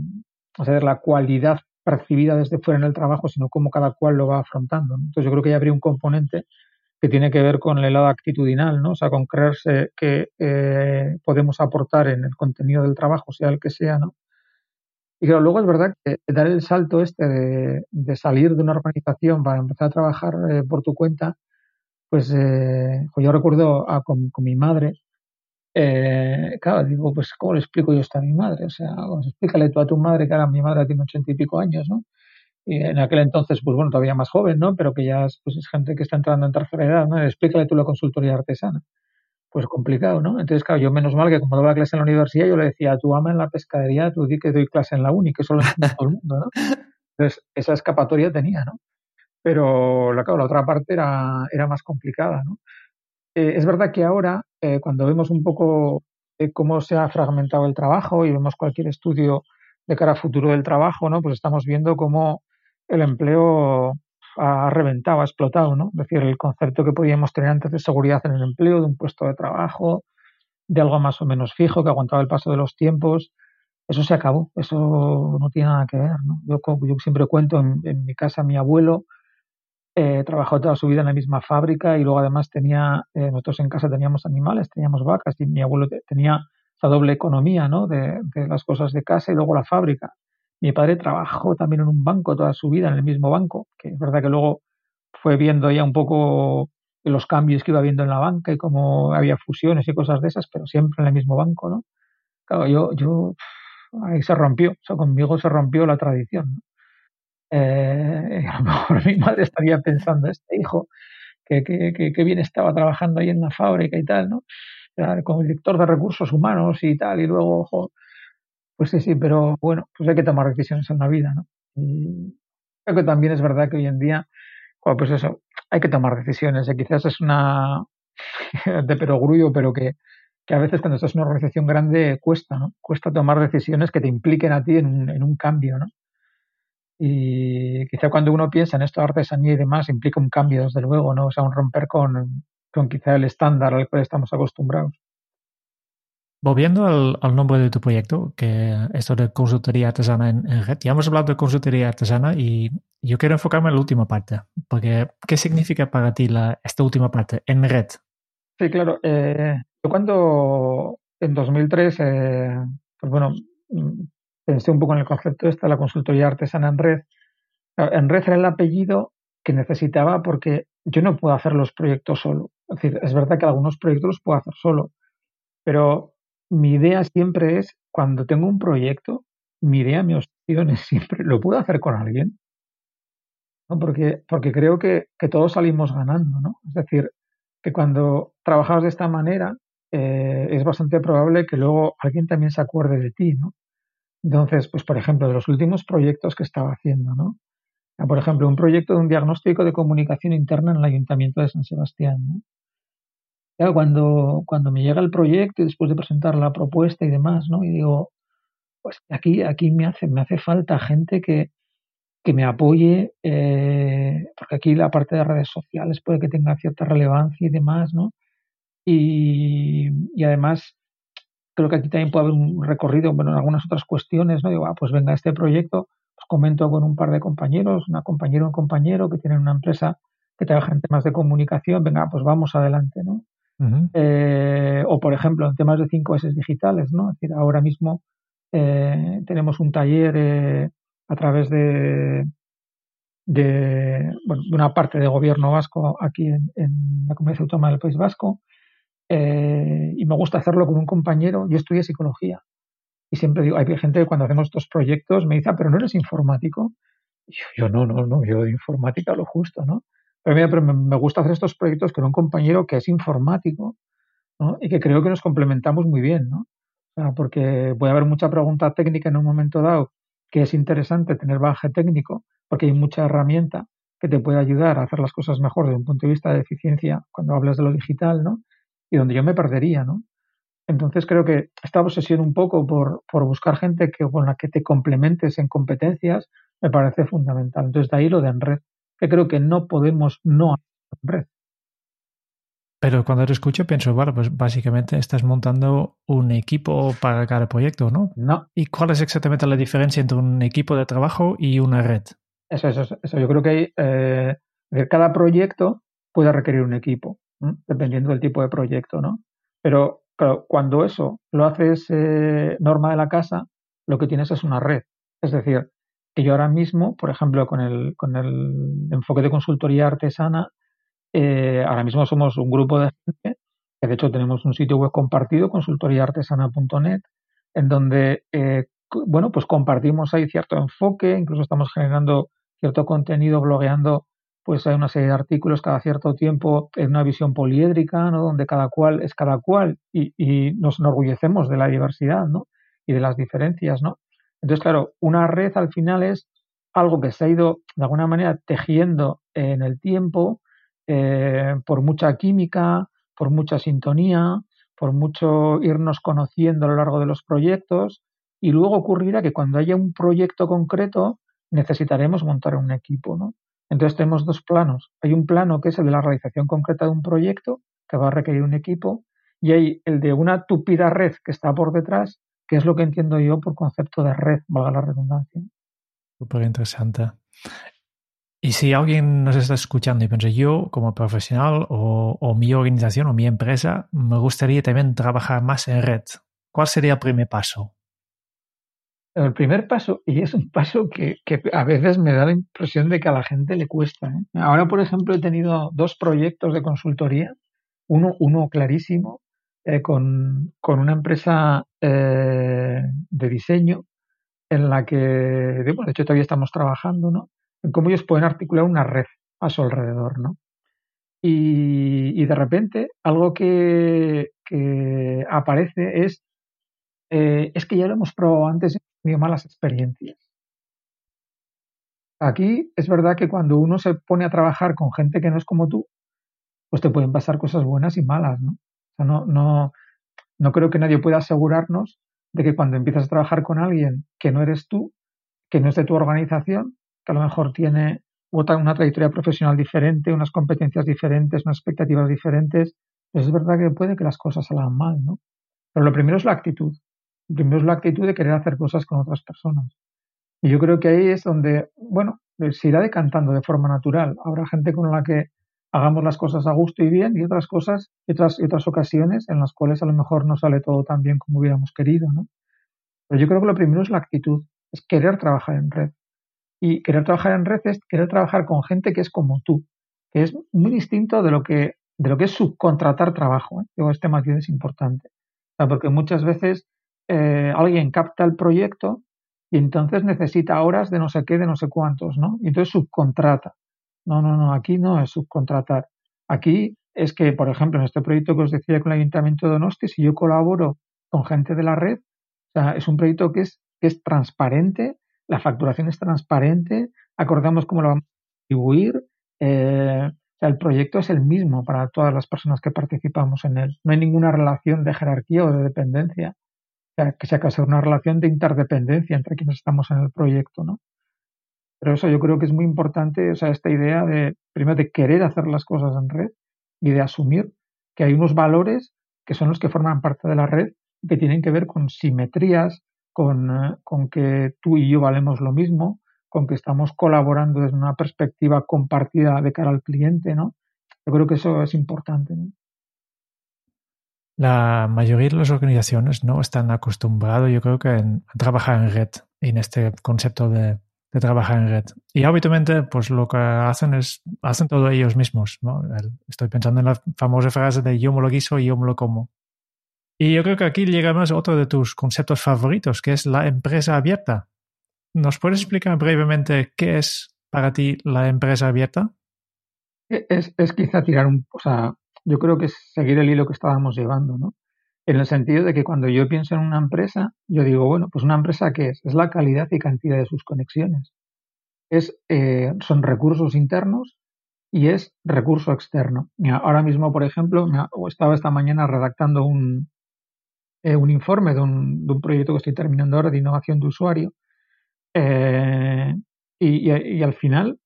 o sea, la cualidad percibida desde fuera en el trabajo, sino cómo cada cual lo va afrontando. Entonces, yo creo que ya habría un componente que tiene que ver con el lado actitudinal, ¿no? O sea, con creerse que eh, podemos aportar en el contenido del trabajo, sea el que sea, ¿no? Y claro, luego es verdad que dar el salto este de, salir de una organización para empezar a trabajar eh, por tu cuenta, pues eh, yo recuerdo con, mi madre, eh, claro, digo, pues ¿cómo le explico yo esto a mi madre? O sea, pues, explícale tú a tu madre que ahora mi madre tiene ochenta y pico años, ¿no? En aquel entonces, pues bueno, todavía más joven, ¿no? Pero que ya es, pues, es gente que está entrando en tercera edad, ¿no? Explícale tú la consultoría artesana pues complicado, ¿no? Entonces, claro, yo menos mal que como daba clase en la universidad, yo le decía, tú ama en la pescadería, tú di que doy clase en la uni, que eso lo entiende todo el mundo, ¿no? Entonces, esa escapatoria tenía, ¿no? Pero, la, claro, la otra parte era, era más complicada, ¿no? Eh, es verdad que ahora, eh, cuando vemos un poco eh, cómo se ha fragmentado el trabajo y vemos cualquier estudio de cara a futuro del trabajo, ¿no? Pues estamos viendo cómo el empleo ha reventado, ha explotado, ¿no? Es decir, el concepto que podíamos tener antes de seguridad en el empleo, de un puesto de trabajo, de algo más o menos fijo, que aguantaba el paso de los tiempos, eso se acabó, eso no tiene nada que ver, ¿no? Yo, siempre cuento en, mi casa, mi abuelo eh, trabajó toda su vida en la misma fábrica y luego además tenía, eh, nosotros en casa teníamos animales, teníamos vacas y mi abuelo tenía esa doble economía, ¿no? De, de, las cosas de casa y luego la fábrica. Mi padre trabajó también en un banco toda su vida, en el mismo banco, que es verdad que luego fue viendo ya un poco los cambios que iba viendo en la banca y cómo había fusiones y cosas de esas, pero siempre en el mismo banco, ¿no? Claro, yo, yo ahí se rompió, o sea, conmigo se rompió la tradición. ¿no? Eh, a lo mejor mi madre estaría pensando, este hijo, que, que, que, bien estaba trabajando ahí en la fábrica y tal, ¿no? Como director de recursos humanos y tal, y luego, ojo, pues sí, sí, pero bueno, pues hay que tomar decisiones en la vida, ¿no? Y creo que también es verdad que hoy en día, pues eso, hay que tomar decisiones, y quizás es una de perogrullo, pero que, que a veces cuando estás en una organización grande cuesta, ¿no? Cuesta tomar decisiones que te impliquen a ti en un, en un cambio, ¿no? Y quizá cuando uno piensa en esto de artesanía y demás, implica un cambio, desde luego, ¿no? O sea, un romper con, con quizá el estándar al cual estamos acostumbrados. Volviendo al, nombre de tu proyecto, que esto de consultoría artesana en, red, ya hemos hablado de consultoría artesana y yo quiero enfocarme en la última parte, porque ¿qué significa para ti la, esta última parte, en red? Sí, claro. Eh, yo cuando en 2003, eh, pues bueno, pensé un poco en el concepto de la consultoría artesana en red. En red era el apellido que necesitaba porque yo no puedo hacer los proyectos solo. Es decir, es verdad que algunos proyectos los puedo hacer solo, pero mi idea siempre es, cuando tengo un proyecto, mi idea, mi opción es siempre, ¿lo puedo hacer con alguien? ¿No? Porque, porque creo que, que todos salimos ganando, ¿no? Es decir, que cuando trabajas de esta manera, eh, es bastante probable que luego alguien también se acuerde de ti, ¿no? Entonces, pues por ejemplo, de los últimos proyectos que estaba haciendo, ¿no? Por ejemplo, un proyecto de un diagnóstico de comunicación interna en el Ayuntamiento de San Sebastián, ¿no? Claro, cuando, cuando me llega el proyecto y después de presentar la propuesta y demás, ¿no? Y digo, pues aquí, aquí me hace, me hace falta gente que, que me apoye, eh, porque aquí la parte de redes sociales puede que tenga cierta relevancia y demás, ¿no? Y, y además creo que aquí también puede haber un recorrido, bueno, en algunas otras cuestiones, ¿no? Digo, ah, pues venga, este proyecto, pues comento con un par de compañeros, una compañera o un compañero que tienen una empresa que trabaja en temas de comunicación, venga, pues vamos adelante, ¿no? Eh, o, por ejemplo, en temas de 5S digitales, ¿no? Ahora mismo eh, tenemos un taller eh, a través de, de, bueno, de una parte de gobierno vasco aquí en, en la Comunidad Autónoma del País Vasco, eh, y me gusta hacerlo con un compañero. Yo estudié psicología y siempre digo, hay gente que cuando hacemos estos proyectos me dice, ah, pero no eres informático. Y yo, yo, no, no, no, yo de informática lo justo, ¿no? Pero, mira, pero me, gusta hacer estos proyectos con un compañero que es informático ¿no? y que creo que nos complementamos muy bien, ¿no? Porque puede haber mucha pregunta técnica en un momento dado que es interesante tener baje técnico porque hay mucha herramienta que te puede ayudar a hacer las cosas mejor desde un punto de vista de eficiencia cuando hablas de lo digital, ¿no? y donde yo me perdería, ¿no? Entonces creo que esta obsesión un poco por, por buscar gente que, con la que te complementes en competencias me parece fundamental. Entonces de ahí lo de en red, que creo que no podemos no hacer en red. Pero cuando te escucho pienso, bueno, pues básicamente estás montando un equipo para cada proyecto, ¿no? No. ¿Y cuál es exactamente la diferencia entre un equipo de trabajo y una red? Eso, eso, eso. Yo creo que eh, cada proyecto puede requerir un equipo dependiendo del tipo de proyecto, ¿no? Pero claro, cuando eso lo haces eh, norma de la casa, lo que tienes es una red. Es decir, que yo ahora mismo, por ejemplo, con el, con el enfoque de consultoría artesana, eh, ahora mismo somos un grupo de gente, que de hecho tenemos un sitio web compartido, consultoriaartesana.net, en donde, eh, bueno, pues compartimos ahí cierto enfoque, incluso estamos generando cierto contenido, blogueando pues hay una serie de artículos cada cierto tiempo en una visión poliédrica, ¿no? donde cada cual es cada cual y, y, nos enorgullecemos de la diversidad ¿no? y de las diferencias. ¿no? Entonces, claro, una red al final es algo que se ha ido de alguna manera tejiendo en el tiempo eh, por mucha química, por mucha sintonía, por mucho irnos conociendo a lo largo de los proyectos y luego ocurrirá que cuando haya un proyecto concreto necesitaremos montar un equipo, ¿no? Entonces tenemos dos planos. Hay un plano que es el de la realización concreta de un proyecto, que va a requerir un equipo, y hay el de una tupida red que está por detrás, que es lo que entiendo yo por concepto de red, valga la redundancia. Súper interesante. Y si alguien nos está escuchando y piensa, yo como profesional o, o, mi organización o mi empresa, me gustaría también trabajar más en red, ¿cuál sería el primer paso? El primer paso, y es un paso que, que a veces me da la impresión de que a la gente le cuesta. ¿eh? Ahora, por ejemplo, he tenido dos proyectos de consultoría, uno, uno clarísimo, eh, con, con, una empresa eh, de diseño en la que, de, bueno, de hecho, todavía estamos trabajando, ¿no? en cómo ellos pueden articular una red a su alrededor, ¿no? Y, y de repente algo que, que aparece es, eh, es que ya lo hemos probado antes y hemos tenido malas experiencias. Aquí es verdad que cuando uno se pone a trabajar con gente que no es como tú, pues te pueden pasar cosas buenas y malas, ¿no? No, no, no creo que nadie pueda asegurarnos de que cuando empiezas a trabajar con alguien que no eres tú, que no es de tu organización, que a lo mejor tiene una trayectoria profesional diferente, unas competencias diferentes, unas expectativas diferentes, pues es verdad que puede que las cosas salgan mal, ¿no? Pero lo primero es la actitud. Lo primero es la actitud de querer hacer cosas con otras personas. Y yo creo que ahí es donde, bueno, se irá decantando de forma natural. Habrá gente con la que hagamos las cosas a gusto y bien y otras cosas y otras, y otras ocasiones en las cuales a lo mejor no sale todo tan bien como hubiéramos querido, ¿no? Pero yo creo que lo primero es la actitud, es querer trabajar en red. Y querer trabajar en red es querer trabajar con gente que es como tú, que es muy distinto de lo que, de lo que es subcontratar trabajo. ¿eh? este matiz es importante. porque muchas veces eh, alguien capta el proyecto y entonces necesita horas de no sé qué, de no sé cuántos, ¿no? Y entonces subcontrata. No, no, no, aquí no es subcontratar. Aquí es que, por ejemplo, en este proyecto que os decía con el Ayuntamiento de Donosti, si yo colaboro con gente de la red, o sea, es un proyecto que es, que es transparente, la facturación es transparente, acordamos cómo lo vamos a distribuir, eh, o sea, el proyecto es el mismo para todas las personas que participamos en él. No hay ninguna relación de jerarquía o de dependencia, o sea, que sea casi una relación de interdependencia entre quienes estamos en el proyecto, ¿no? Pero eso yo creo que es muy importante, o sea, esta idea de, primero, de querer hacer las cosas en red y de asumir que hay unos valores que son los que forman parte de la red y que tienen que ver con simetrías, con, eh, con que tú y yo valemos lo mismo, con que estamos colaborando desde una perspectiva compartida de cara al cliente, ¿no? Yo creo que eso es importante. ¿no? La mayoría de las organizaciones no están acostumbrados, yo creo que, a trabajar en red, en este concepto de, de, trabajar en red. Y habitualmente, pues lo que hacen es, hacen todo ellos mismos. ¿no? Estoy pensando en la famosa frase de yo me lo guiso y yo me lo como. Y yo creo que aquí llegamos a otro de tus conceptos favoritos, que es la empresa abierta. ¿Nos puedes explicar brevemente qué es para ti la empresa abierta? Es, es quizá tirar un... O sea, yo creo que es seguir el hilo que estábamos llevando, ¿no? En el sentido de que cuando yo pienso en una empresa, yo digo, bueno, pues una empresa ¿qué es? Es la calidad y cantidad de sus conexiones. Es, eh, son recursos internos y es recurso externo. Ahora mismo, por ejemplo, estaba esta mañana redactando un, eh, un informe de un, de un, proyecto que estoy terminando ahora de innovación de usuario. Eh, y, al final,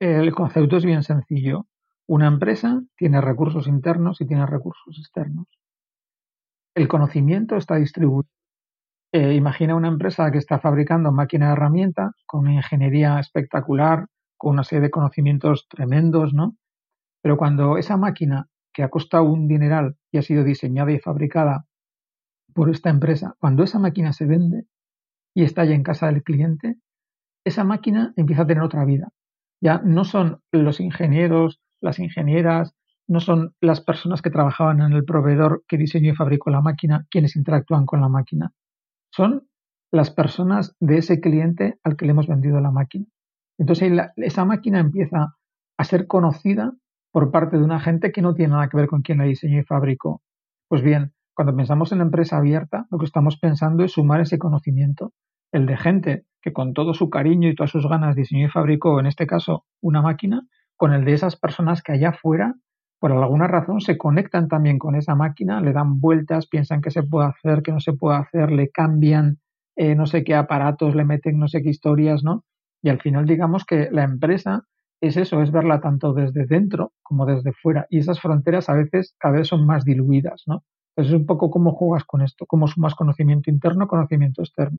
el concepto es bien sencillo. Una empresa tiene recursos internos y tiene recursos externos. El conocimiento está distribuido. Eh, imagina una empresa que está fabricando máquina de herramienta con una ingeniería espectacular, con una serie de conocimientos tremendos, ¿no? Pero cuando esa máquina, que ha costado un dineral y ha sido diseñada y fabricada por esta empresa, cuando esa máquina se vende y está ya en casa del cliente, esa máquina empieza a tener otra vida. Ya no son los ingenieros, las ingenieras, no son las personas que trabajaban en el proveedor que diseñó y fabricó la máquina quienes interactúan con la máquina. Son las personas de ese cliente al que le hemos vendido la máquina. Entonces esa máquina empieza a ser conocida por parte de una gente que no tiene nada que ver con quien la diseñó y fabricó. Pues bien, cuando pensamos en la empresa abierta, lo que estamos pensando es sumar ese conocimiento, el de gente que con todo su cariño y todas sus ganas diseñó y fabricó, en este caso, una máquina, con el de esas personas que allá afuera, por alguna razón, se conectan también con esa máquina, le dan vueltas, piensan que se puede hacer, que no se puede hacer, le cambian eh, no sé qué aparatos, le meten no sé qué historias, ¿no? Y al final digamos que la empresa es eso, es verla tanto desde dentro como desde fuera. Y esas fronteras a veces cada vez son más diluidas, ¿no? es un poco cómo juegas con esto, cómo sumas conocimiento interno, conocimiento externo.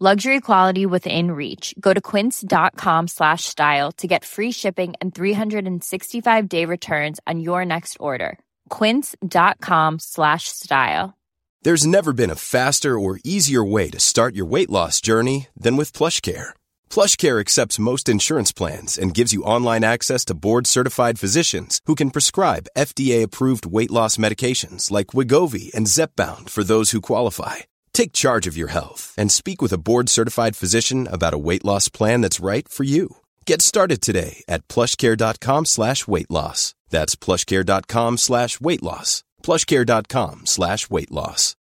Luxury quality within reach. Go to quince.com slash style to get free shipping and 365 day returns on your next order. Quince.com slash style. There's never been a faster or easier way to start your weight loss journey than with PlushCare. PlushCare accepts most insurance plans and gives you online access to board-certified physicians who can prescribe FDA-approved weight loss medications like Wigovi and Zepbound for those who qualify. Take charge of your health and speak with a board-certified physician about a weight loss plan that's right for you. Get started today at plushcare.com slash weight loss. That's plushcare.com slash weight loss. plushcare.com slash weight loss.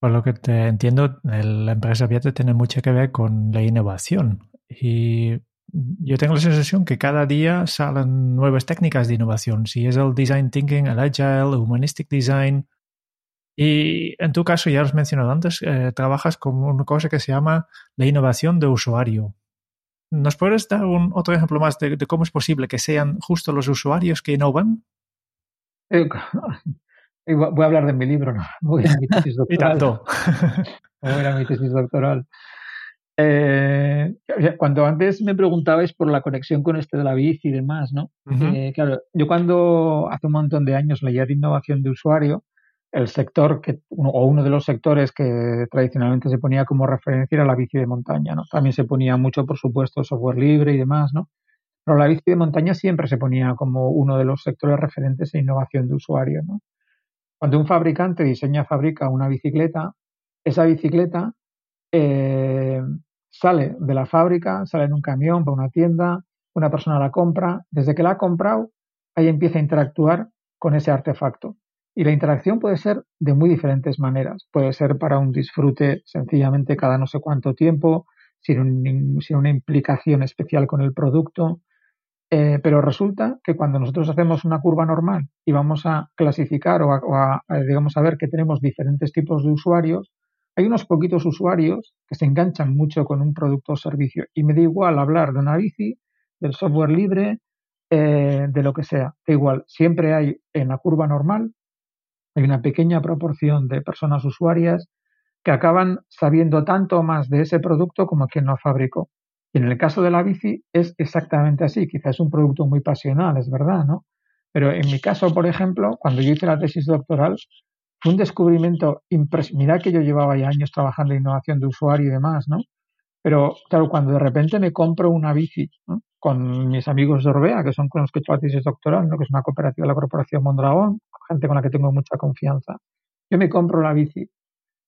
Por lo que te entiendo, la empresa Viate tiene mucho que ver con la innovación. Y yo tengo la sensación que cada día salen nuevas técnicas de innovación. Si es el design thinking, el agile, el humanistic design. Y en tu caso, ya lo has mencionado antes, eh, trabajas con una cosa que se llama la innovación de usuario. ¿Nos puedes dar un, otro ejemplo más de, cómo es posible que sean justo los usuarios que innovan? Eh, voy a hablar de mi libro, no voy a mi tesis doctoral. voy a mi tesis doctoral. Eh, cuando antes me preguntabais por la conexión con este de la bici y demás, ¿no? Eh, claro, yo cuando hace un montón de años leía de innovación de usuario, el sector que, o uno de los sectores que tradicionalmente se ponía como referencia era la bici de montaña, ¿no? También se ponía mucho, por supuesto, software libre y demás, ¿no? Pero la bici de montaña siempre se ponía como uno de los sectores referentes en innovación de usuario, ¿no? Cuando un fabricante diseña, fabrica una bicicleta, esa bicicleta eh, sale de la fábrica, sale en un camión para una tienda, una persona la compra, desde que la ha comprado, ahí empieza a interactuar con ese artefacto. Y la interacción puede ser de muy diferentes maneras. Puede ser para un disfrute sencillamente cada no sé cuánto tiempo, sin, una implicación especial con el producto. Eh, pero resulta que cuando nosotros hacemos una curva normal y vamos a clasificar o a, digamos, a ver que tenemos diferentes tipos de usuarios, hay unos poquitos usuarios que se enganchan mucho con un producto o servicio y me da igual hablar de una bici, del software libre, eh, de lo que sea. Da igual, siempre hay en la curva normal, hay una pequeña proporción de personas usuarias que acaban sabiendo tanto más de ese producto como quien lo fabricó. Y en el caso de la bici es exactamente así. Quizás es un producto muy pasional, es verdad, ¿no? Pero en mi caso, por ejemplo, cuando yo hice la tesis doctoral, fue un descubrimiento impresionante. Mira que yo llevaba ya años trabajando en innovación de usuario y demás, ¿no? Pero claro, cuando de repente me compro una bici con mis amigos de Orbea, que son con los que he hecho la doctoral, ¿no? que es una cooperativa de la Corporación Mondragón, gente con la que tengo mucha confianza, yo me compro la bici.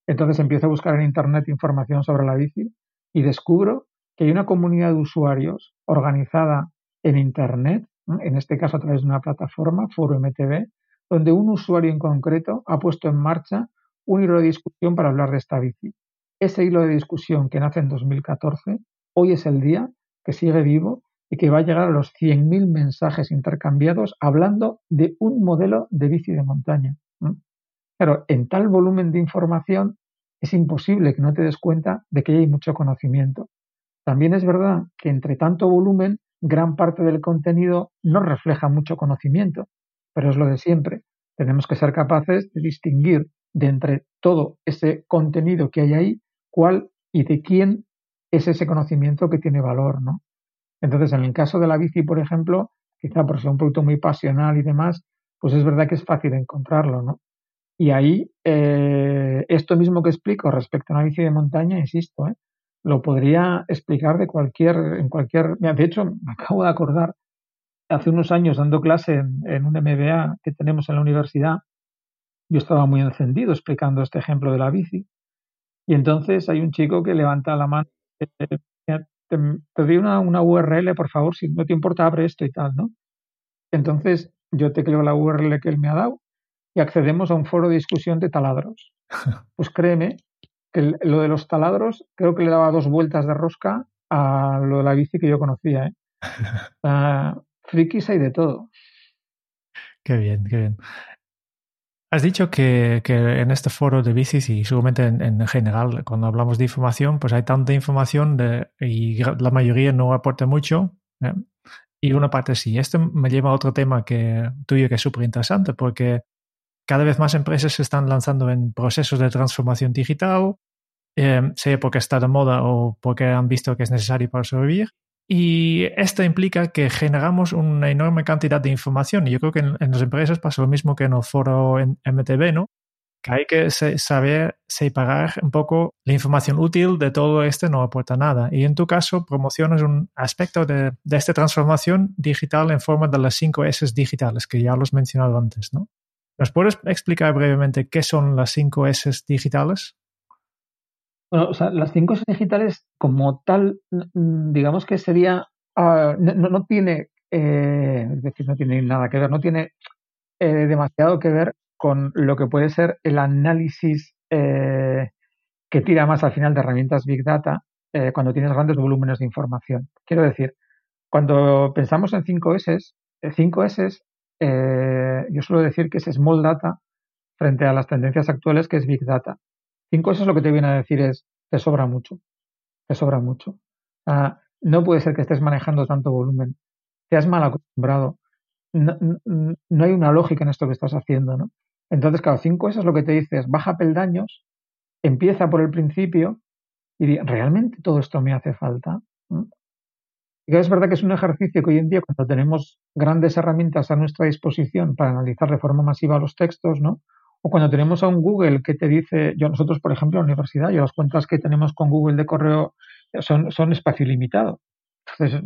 Entonces empiezo a buscar en Internet información sobre la bici y descubro que hay una comunidad de usuarios organizada en Internet, en este caso a través de una plataforma, Foro MTV, donde un usuario en concreto ha puesto en marcha un hilo de discusión para hablar de esta bici. Ese hilo de discusión que nace en 2014, hoy es el día que sigue vivo y que va a llegar a los 100.000 mensajes intercambiados hablando de un modelo de bici de montaña. Pero en tal volumen de información es imposible que no te des cuenta de que hay mucho conocimiento. También es verdad que entre tanto volumen, gran parte del contenido no refleja mucho conocimiento pero es lo de siempre. Tenemos que ser capaces de distinguir de entre todo ese contenido que hay ahí, cuál y de quién es ese conocimiento que tiene valor, ¿no? Entonces, en el caso de la bici, por ejemplo, quizá por ser un producto muy pasional y demás, pues es verdad que es fácil encontrarlo, ¿no? Y ahí, eh, esto mismo que explico respecto a una bici de montaña, insisto, ¿eh? lo podría explicar de cualquier, en cualquier, de hecho, me acabo de acordar hace unos años dando clase en, un MBA que tenemos en la universidad, yo estaba muy encendido explicando este ejemplo de la bici. Y entonces hay un chico que levanta la mano, eh, te, doy una, una, URL, por favor, si no te importa, abre esto y tal, ¿no? Entonces yo tecleo la URL que él me ha dado y accedemos a un foro de discusión de taladros. Pues créeme que lo de los taladros creo que le daba dos vueltas de rosca a lo de la bici que yo conocía. ¿eh? frikis hay de todo. Qué bien, qué bien. Has dicho que, que, en este foro de bicis y seguramente en, en, general, cuando hablamos de información, pues hay tanta información y la mayoría no aporta mucho. ¿eh? Y una parte sí. Esto me lleva a otro tema que tuyo que es súper interesante porque cada vez más empresas se están lanzando en procesos de transformación digital, eh, sea porque está de moda o porque han visto que es necesario para sobrevivir. Y esto implica que generamos una enorme cantidad de información. Y yo creo que en, las empresas pasa lo mismo que en el foro en MTV, ¿no? Que hay que saber separar un poco la información útil de todo este no aporta nada. Y en tu caso, promocionas un aspecto de, de esta transformación digital en forma de las 5 S digitales, que ya los he mencionado antes, ¿no? ¿Nos puedes explicar brevemente qué son las 5 S digitales? Bueno, o sea, las 5 S digitales como tal, digamos que sería, uh, no, no, tiene, eh, es decir, no tiene nada que ver, no tiene eh, demasiado que ver con lo que puede ser el análisis eh, que tira más al final de herramientas Big Data eh, cuando tienes grandes volúmenes de información. Quiero decir, cuando pensamos en 5S, 5S eh, yo suelo decir que es small data frente a las tendencias actuales que es big data. Cinco cosas lo que te viene a decir es, te sobra mucho, te sobra mucho. Uh, no puede ser que estés manejando tanto volumen, te has mal acostumbrado, no, no, hay una lógica en esto que estás haciendo, ¿no? Entonces, claro, cinco es lo que te dices, baja peldaños, empieza por el principio y di, ¿realmente todo esto me hace falta? ¿Mm? Y es verdad que es un ejercicio que hoy en día, cuando tenemos grandes herramientas a nuestra disposición para analizar de forma masiva los textos, ¿no? O cuando tenemos a un Google que te dice, yo nosotros, por ejemplo, en la universidad, yo las cuentas que tenemos con Google de correo son, son espacio ilimitado. Entonces,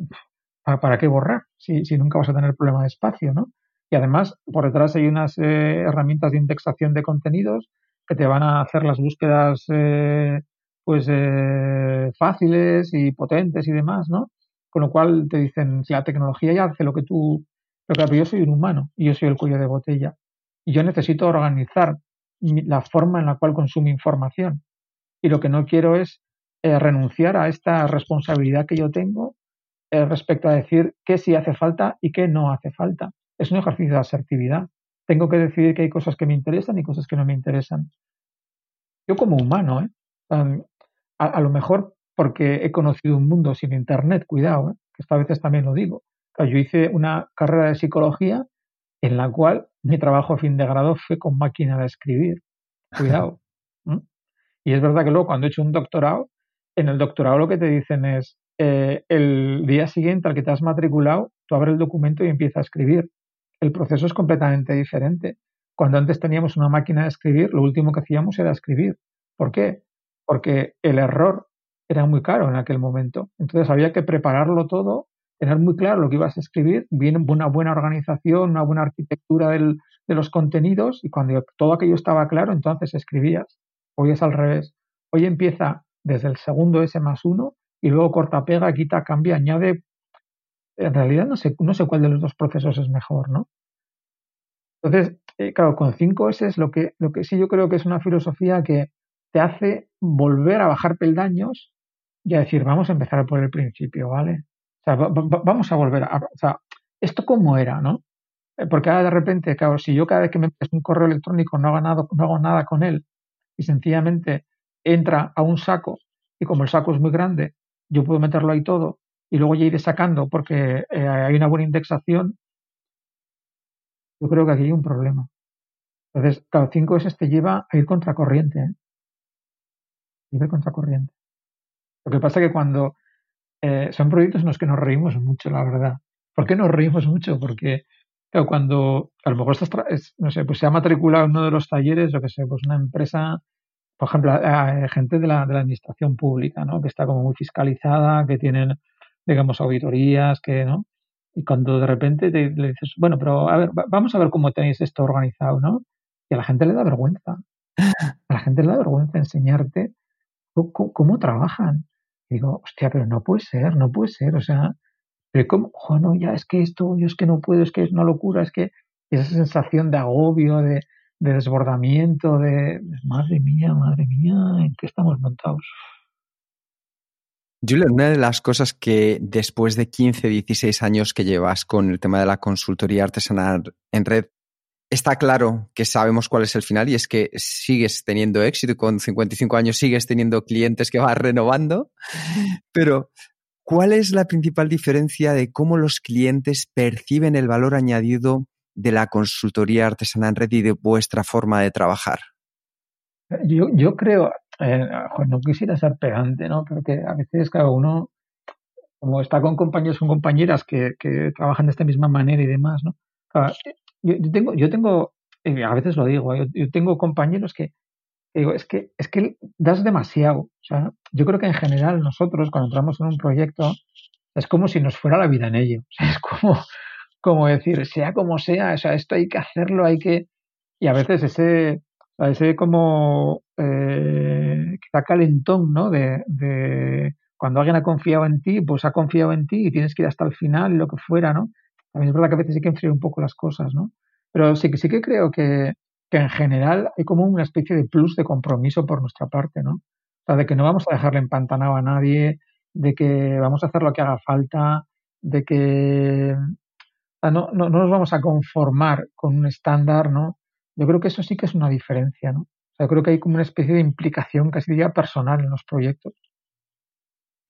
¿para, para qué borrar? Si, si, nunca vas a tener problema de espacio, ¿no? Y además, por detrás hay unas eh, herramientas de indexación de contenidos que te van a hacer las búsquedas eh, pues eh, fáciles y potentes y demás, ¿no? Con lo cual te dicen, si la tecnología ya hace lo que tú, lo que yo soy un humano y yo soy el cuello de botella. Yo necesito organizar la forma en la cual consumo información. Y lo que no quiero es eh, renunciar a esta responsabilidad que yo tengo eh, respecto a decir qué sí hace falta y qué no hace falta. Es un ejercicio de asertividad. Tengo que decidir que hay cosas que me interesan y cosas que no me interesan. Yo como humano, ¿eh? Um, a, a, lo mejor porque he conocido un mundo sin Internet, cuidado, ¿eh? que esta veces también lo digo. Yo hice una carrera de psicología en la cual mi trabajo a fin de grado fue con máquina de escribir. Cuidado. Y es verdad que luego cuando he hecho un doctorado, en el doctorado lo que te dicen es, eh, el día siguiente al que te has matriculado, tú abres el documento y empiezas a escribir. El proceso es completamente diferente. Cuando antes teníamos una máquina de escribir, lo último que hacíamos era escribir. ¿Por qué? Porque el error era muy caro en aquel momento. Entonces había que prepararlo todo, tener muy claro lo que ibas a escribir, bien una buena organización, una buena arquitectura del, de los contenidos y cuando todo aquello estaba claro, entonces escribías. Hoy es al revés. Hoy empieza desde el segundo S más uno y luego corta, pega, quita, cambia, añade. En realidad no sé, no sé cuál de los dos procesos es mejor, ¿no? Entonces, eh, claro, con 5S es lo que, lo que sí yo creo que es una filosofía que te hace volver a bajar peldaños y a decir, vamos a empezar por el principio, ¿vale? Vamos a volver a, o sea, ¿esto cómo era, no? Eh, porque ahora de repente, claro, si yo cada vez que me metes un correo electrónico no hago, nada, no hago nada con él y sencillamente entra a un saco y como el saco es muy grande, yo puedo meterlo ahí todo y luego ya iré sacando porque eh, hay una buena indexación, yo creo que aquí hay un problema. Entonces, cada 5S te lleva a ir contracorriente, ¿eh? Ir contracorriente. Lo que pasa es que cuando eh, son proyectos en los que nos reímos mucho, la verdad. ¿Por qué nos reímos mucho? Porque claro, cuando a lo mejor estás, no sé, pues se ha matriculado en uno de los talleres, yo que sé, pues una empresa, por ejemplo, eh, gente de la, de la administración pública, ¿no? Que está como muy fiscalizada, que tienen, digamos, auditorías, que, ¿no? Y cuando de repente te, le dices, bueno, pero a ver, vamos a ver cómo tenéis esto organizado, ¿no? Y a la gente le da vergüenza. A la gente le da vergüenza enseñarte cómo, cómo trabajan. Digo, hostia, pero no puede ser, no puede ser, o sea, pero ¿cómo? Oh, no, ya es que esto, yo es que no puedo, es que es una locura, es que esa sensación de agobio, de, de desbordamiento, de madre mía, madre mía, ¿en qué estamos montados? Julian, una de las cosas que después de 15, 16 años que llevas con el tema de la consultoría artesanal en red, está claro que sabemos cuál es el final y es que sigues teniendo éxito y con 55 años sigues teniendo clientes que vas renovando, pero ¿cuál es la principal diferencia de cómo los clientes perciben el valor añadido de la consultoría artesanal en red y de vuestra forma de trabajar? Yo, yo creo, eh, no quisiera ser pegante, ¿no? Pero que a veces cada uno, como está con compañeros o compañeras que, que, trabajan de esta misma manera y demás, ¿no? Yo, tengo, yo tengo, eh, a veces lo digo, yo, tengo compañeros que digo, es que, es que das demasiado. O sea, yo creo que en general nosotros cuando entramos en un proyecto es como si nos fuera la vida en ello. Es como, como decir, sea como sea, o sea, esto hay que hacerlo, hay que... Y a veces ese, ese como eh, calentón, ¿no? De, de, cuando alguien ha confiado en ti, pues ha confiado en ti y tienes que ir hasta el final, lo que fuera, ¿no? También es verdad que a veces hay que enfriar un poco las cosas, ¿no? Pero sí que sí que creo que, que en general hay como una especie de plus de compromiso por nuestra parte, ¿no? O sea, de que no vamos a dejarle empantanado a nadie, de que vamos a hacer lo que haga falta, de que no, no, no nos vamos a conformar con un estándar, ¿no? Yo creo que eso sí que es una diferencia, ¿no? O sea, creo que hay como una especie de implicación casi diría personal en los proyectos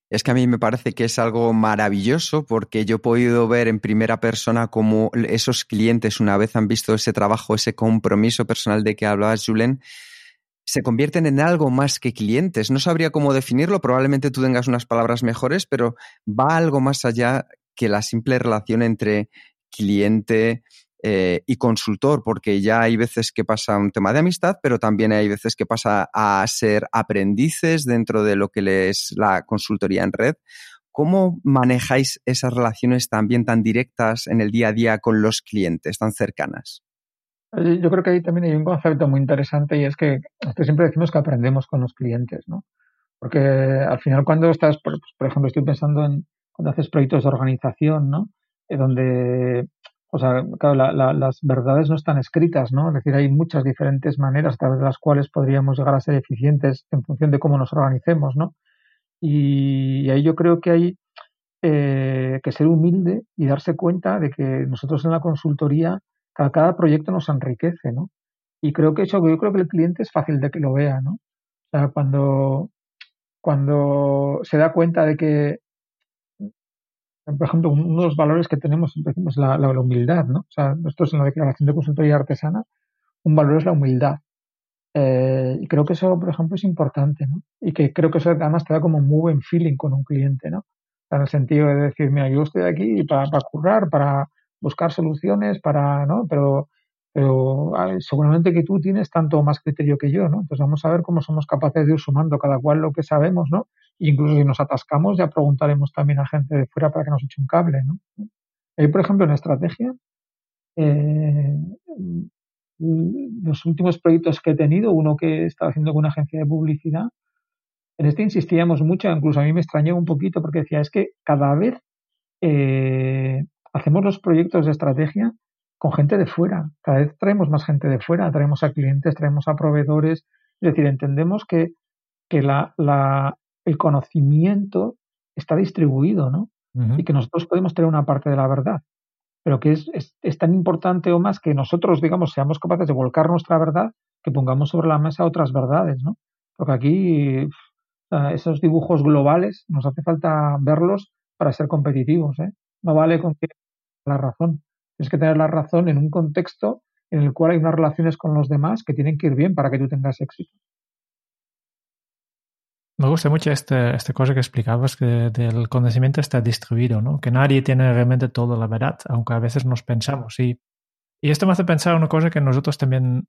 es que a mí me parece que es algo maravilloso porque yo he podido ver en primera persona cómo esos clientes, una vez han visto ese trabajo, ese compromiso personal de que hablabas, Julen, se convierten en algo más que clientes. No sabría cómo definirlo, probablemente tú tengas unas palabras mejores, pero va algo más allá que la simple relación entre cliente, eh, y consultor, porque ya hay veces que pasa un tema de amistad, pero también hay veces que pasa a ser aprendices dentro de lo que es la consultoría en red. ¿Cómo manejáis esas relaciones también tan directas en el día a día con los clientes, tan cercanas? Eh, yo creo que ahí también hay un concepto muy interesante y es que, siempre decimos que aprendemos con los clientes, ¿no? Porque al final cuando estás, por, ejemplo, estoy pensando en cuando haces proyectos de organización, ¿no? Eh, donde o sea, claro, las verdades no están escritas, ¿no? Es decir, hay muchas diferentes maneras a través de las cuales podríamos llegar a ser eficientes en función de cómo nos organicemos, ¿no? Y, ahí yo creo que hay eh, que ser humilde y darse cuenta de que nosotros en la consultoría cada, cada proyecto nos enriquece, ¿no? Y creo que eso, yo creo que el cliente es fácil de que lo vea, ¿no? O sea, cuando, cuando se da cuenta de que por ejemplo, uno de los valores que tenemos es la, humildad, ¿no? O sea, nosotros en la declaración de consultoría artesana, un valor es la humildad. Eh, y creo que eso, por ejemplo, es importante, ¿no? Y que creo que eso además te da como muy buen feeling con un cliente, ¿no? En el sentido de decir, mira, yo estoy aquí para, para currar, para buscar soluciones, para, ¿no? Pero, pero seguramente que tú tienes tanto más criterio que yo, ¿no? Entonces vamos a ver cómo somos capaces de ir sumando cada cual lo que sabemos, ¿no? Incluso si nos atascamos, ya preguntaremos también a gente de fuera para que nos eche un cable. ¿no? por ejemplo, en estrategia, eh, los últimos proyectos que he tenido, uno que estaba haciendo con una agencia de publicidad, en este insistíamos mucho, incluso a mí me extrañó un poquito porque decía, es que cada vez eh, hacemos los proyectos de estrategia con gente de fuera, cada vez traemos más gente de fuera, traemos a clientes, traemos a proveedores, es decir, entendemos que, que la, el conocimiento está distribuido, ¿no? Y que nosotros podemos tener una parte de la verdad, pero que es, es, tan importante o más que nosotros, digamos, seamos capaces de volcar nuestra verdad que pongamos sobre la mesa otras verdades, ¿no? Porque aquí esos dibujos globales nos hace falta verlos para ser competitivos, ¿eh? No vale con que la razón. Tienes que tener la razón en un contexto en el cual hay unas relaciones con los demás que tienen que ir bien para que tú tengas éxito. Me gusta mucho esta, esta cosa que explicabas, que el conocimiento está distribuido, ¿no? que nadie tiene realmente toda la verdad, aunque a veces nos pensamos. Y, y esto me hace pensar una cosa que nosotros también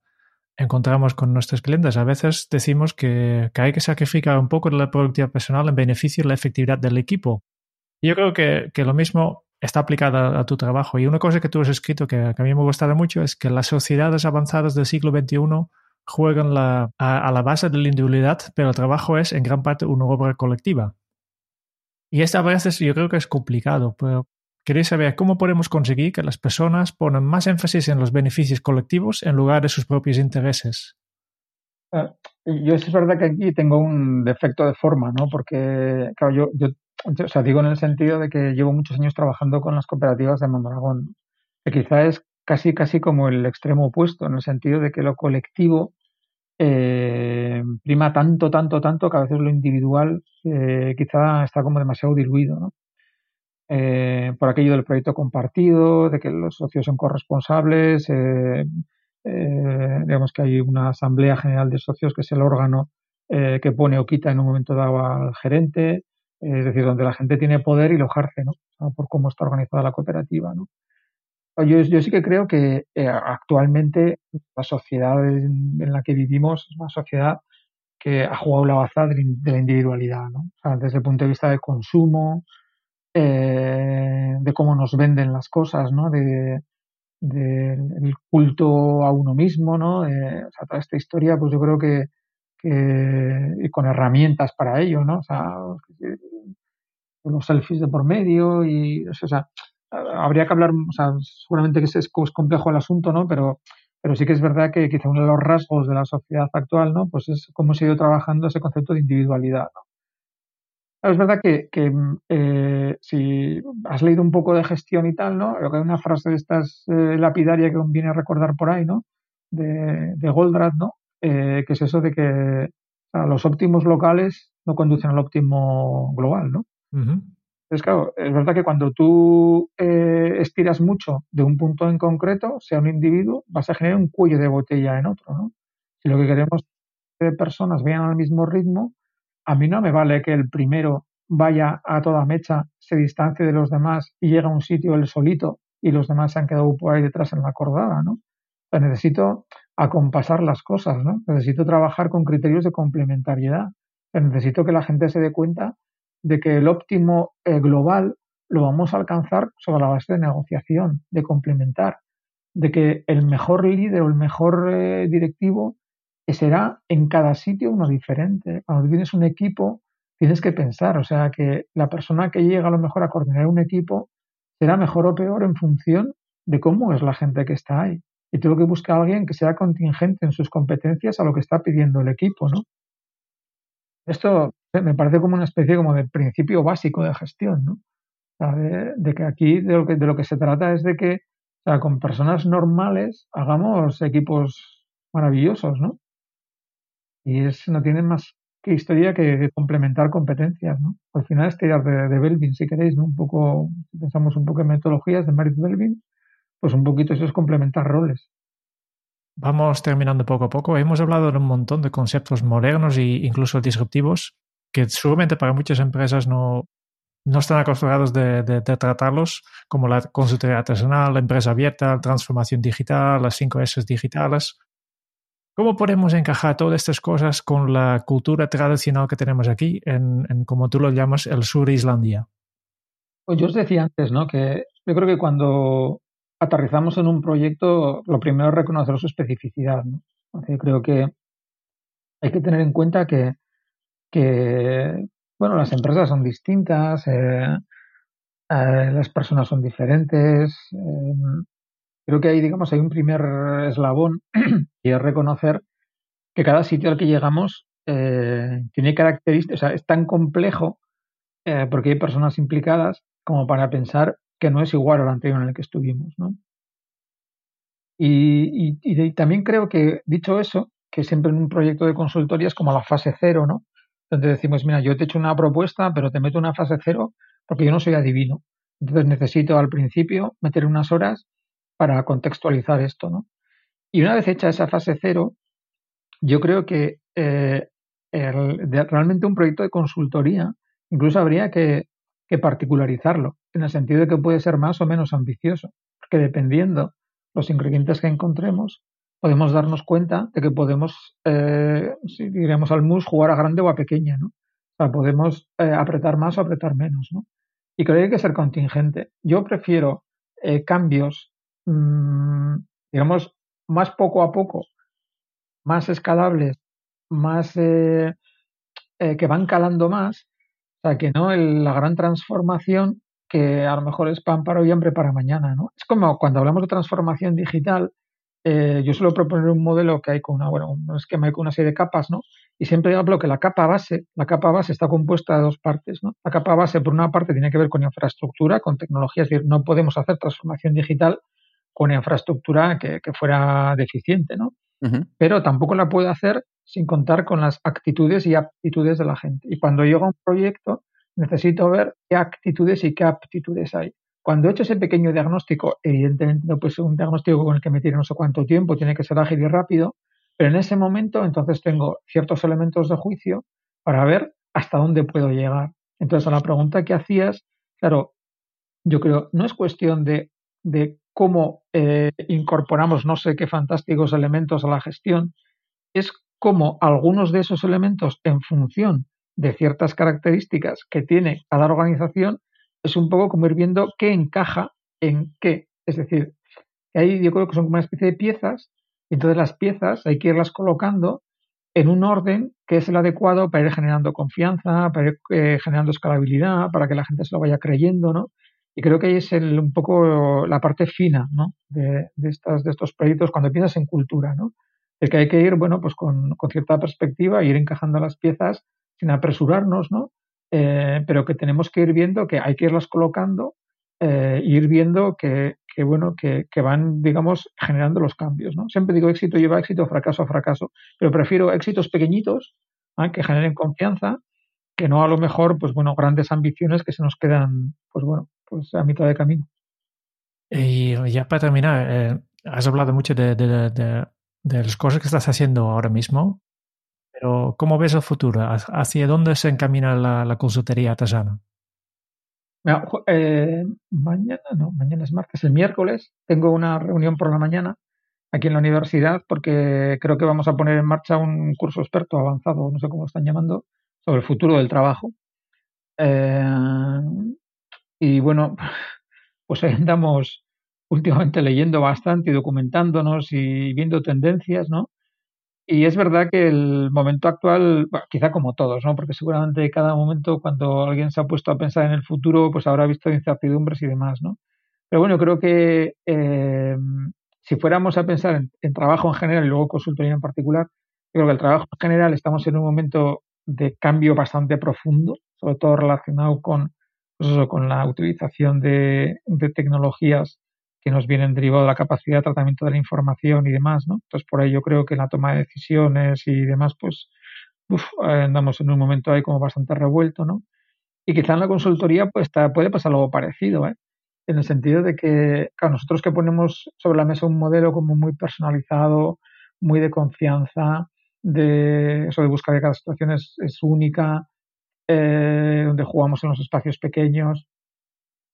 encontramos con nuestros clientes. A veces decimos que, que hay que sacrificar un poco de la productividad personal en beneficio de la efectividad del equipo. Yo creo que, que lo mismo está aplicado a, tu trabajo. Y una cosa que tú has escrito que, que a mí me ha gustado mucho es que las sociedades avanzadas del siglo XXI juegan la, a, la base de la individualidad, pero el trabajo es en gran parte una obra colectiva. Y esta a veces yo creo que es complicado, pero quería saber cómo podemos conseguir que las personas pongan más énfasis en los beneficios colectivos en lugar de sus propios intereses. yo es verdad que aquí tengo un defecto de forma, ¿no? Porque, claro, yo, yo, o sea, digo en el sentido de que llevo muchos años trabajando con las cooperativas de Mondragón, que quizá es casi, casi como el extremo opuesto, en el sentido de que lo colectivo eh, prima tanto, tanto, tanto que a veces lo individual eh, quizá está como demasiado diluido, ¿no? Eh, por aquello del proyecto compartido, de que los socios son corresponsables, digamos que hay una asamblea general de socios que es el órgano que pone o quita en un momento dado al gerente, es decir, donde la gente tiene poder y lo ejerce, ¿no? por cómo está organizada la cooperativa, ¿no? Yo, yo sí que creo que eh, actualmente la sociedad en, la que vivimos es una sociedad que ha jugado la baza de, la individualidad, ¿no? O sea, desde el punto de vista del consumo, eh, de cómo nos venden las cosas, ¿no? De, del culto a uno mismo, ¿no? Eh, o sea, toda esta historia, pues yo creo que, que y con herramientas para ello, ¿no? O sea, los selfies de por medio y, o sea, habría que hablar, o sea, seguramente que es, complejo el asunto, ¿no? Pero, pero sí que es verdad que quizá uno de los rasgos de la sociedad actual, ¿no? Pues es cómo se ha ido trabajando ese concepto de individualidad, ¿no? Es verdad que, eh, si has leído un poco de gestión y tal, ¿no? Creo que hay una frase de estas eh, lapidaria que viene a recordar por ahí, ¿no? De, de Goldratt, ¿no? Eh, que es eso de que los óptimos locales no conducen al óptimo global, ¿no? Entonces, claro, es verdad que cuando tú eh, estiras mucho de un punto en concreto, sea un individuo, vas a generar un cuello de botella en otro, ¿no? Si lo que queremos es que personas vayan al mismo ritmo, a mí no me vale que el primero vaya a toda mecha, se distancie de los demás y llegue a un sitio él solito y los demás se han quedado por ahí detrás en la cordada, ¿no? necesito acompasar las cosas, ¿no? Necesito trabajar con criterios de complementariedad. necesito que la gente se dé cuenta de que el óptimo eh, global lo vamos a alcanzar sobre la base de negociación, de complementar, de que el mejor líder o el mejor eh, directivo será en cada sitio uno diferente. Cuando tienes un equipo, tienes que pensar, o sea, que la persona que llega a lo mejor a coordinar un equipo será mejor o peor en función de cómo es la gente que está ahí. Y tengo que buscar a alguien que sea contingente en sus competencias a lo que está pidiendo el equipo, ¿no? Esto me parece como una especie como de principio básico de gestión, ¿no? de, que aquí de lo que, de lo que se trata es de que con personas normales hagamos equipos maravillosos, ¿no? Y es, no tienen más que historia que complementar competencias, ¿no? Al final es tirar de, de Belvin, si queréis, ¿no? Un poco, si pensamos un poco en metodologías de Merit Belvin, pues un poquito eso es complementar roles. Vamos terminando poco a poco. Hemos hablado de un montón de conceptos modernos e incluso disruptivos que seguramente para muchas empresas no, no están acostumbrados de, de, tratarlos, como la consultoría artesanal, la empresa abierta, la transformación digital, las 5 S digitales. ¿Cómo podemos encajar todas estas cosas con la cultura tradicional que tenemos aquí, en, en como tú lo llamas, el sur de Islandia? Pues yo os decía antes, ¿no? Que yo creo que cuando aterrizamos en un proyecto, lo primero es reconocer su especificidad. ¿no? Yo creo que hay que tener en cuenta que, que bueno, las empresas son distintas, eh, eh, las personas son diferentes. Eh, creo que ahí, digamos, hay un primer eslabón y es reconocer que cada sitio al que llegamos tiene características, o sea, es tan complejo porque hay personas implicadas como para pensar que no es igual al anterior en el que estuvimos, ¿no? Y, y, también creo que, dicho eso, que siempre en un proyecto de consultoría es como la fase cero, ¿no? Donde decimos, mira, yo te he hecho una propuesta, pero te meto una fase cero porque yo no soy adivino. Entonces necesito al principio meter unas horas para contextualizar esto, ¿no? Y una vez hecha esa fase cero, yo creo que eh, realmente un proyecto de consultoría incluso habría que, que particularizarlo en el sentido de que puede ser más o menos ambicioso, porque dependiendo los ingredientes que encontremos, podemos darnos cuenta de que podemos, eh, si al mus, jugar a grande o a pequeña, ¿no? O sea, podemos eh, apretar más o apretar menos, ¿no? Y creo que hay que ser contingente. Yo prefiero eh, cambios, mmm, digamos, más poco a poco, más escalables, más que van calando más, o sea, que no la gran transformación que a lo mejor es pan para hoy hambre para mañana, ¿no? Es como cuando hablamos de transformación digital, eh, yo suelo proponer un modelo que hay con una, bueno, un esquema con una serie de capas, ¿no? Y siempre hablo que la capa base, la capa base está compuesta de dos partes, ¿no? La capa base, por una parte, tiene que ver con infraestructura, con tecnología, es decir, no podemos hacer transformación digital con infraestructura que, fuera deficiente, ¿no? Pero tampoco la puedo hacer sin contar con las actitudes y aptitudes de la gente. Y cuando llego a un proyecto, necesito ver qué actitudes y qué aptitudes hay. Cuando he hecho ese pequeño diagnóstico, evidentemente no puede ser un diagnóstico con el que me tire no sé cuánto tiempo, tiene que ser ágil y rápido, pero en ese momento entonces tengo ciertos elementos de juicio para ver hasta dónde puedo llegar. Entonces, a la pregunta que hacías, claro, yo creo, no es cuestión de, de cómo eh, incorporamos no sé qué fantásticos elementos a la gestión, es cómo algunos de esos elementos, en función de ciertas características que tiene cada organización, es un poco como ir viendo qué encaja en qué. Es decir, ahí yo creo que son como una especie de piezas, y entonces las piezas hay que irlas colocando en un orden que es el adecuado para ir generando confianza, para ir eh, generando escalabilidad, para que la gente se lo vaya creyendo, ¿no? Y creo que ahí es el, un poco la parte fina, ¿no? De, de, estas, de estos proyectos cuando piensas en cultura, ¿no? El que hay que ir, bueno, pues con, con cierta perspectiva, ir encajando las piezas sin apresurarnos, ¿no? Eh, pero que tenemos que ir viendo que hay que irlas colocando eh, ir viendo que, que bueno, que, van, digamos, generando los cambios, ¿no? Siempre digo éxito lleva éxito, fracaso a fracaso, pero prefiero éxitos pequeñitos ¿eh? que generen confianza que no a lo mejor, pues bueno, grandes ambiciones que se nos quedan, pues bueno, pues a mitad de camino. Y ya para terminar, eh, has hablado mucho de, de, de, de, las cosas que estás haciendo ahora mismo pero, ¿cómo ves el futuro? ¿Hacia dónde se encamina la, la consultoría? Eh, mañana, no, mañana es martes, el miércoles tengo una reunión por la mañana aquí en la universidad porque creo que vamos a poner en marcha un curso experto avanzado, no sé cómo lo están llamando, sobre el futuro del trabajo. Eh, y bueno, pues andamos últimamente leyendo bastante y documentándonos y viendo tendencias, ¿no? Y es verdad que el momento actual, quizá como todos, ¿no? Porque seguramente cada momento cuando alguien se ha puesto a pensar en el futuro, pues habrá visto incertidumbres y demás, ¿no? Pero bueno, creo que eh, si fuéramos a pensar en, trabajo en general y luego consultoría en particular, creo que el trabajo en general estamos en un momento de cambio bastante profundo, sobre todo relacionado con, pues eso, con la utilización de tecnologías que nos vienen derivados de la capacidad de tratamiento de la información y demás, ¿no? Entonces, por ahí yo creo que la toma de decisiones y demás, pues, andamos en un momento ahí como bastante revuelto, ¿no? Y quizá en la consultoría, pues, puede pasar algo parecido, ¿eh? En el sentido de que, claro, nosotros que ponemos sobre la mesa un modelo como muy personalizado, muy de confianza, de eso de buscar que cada situación es, única, eh, donde jugamos en los espacios pequeños,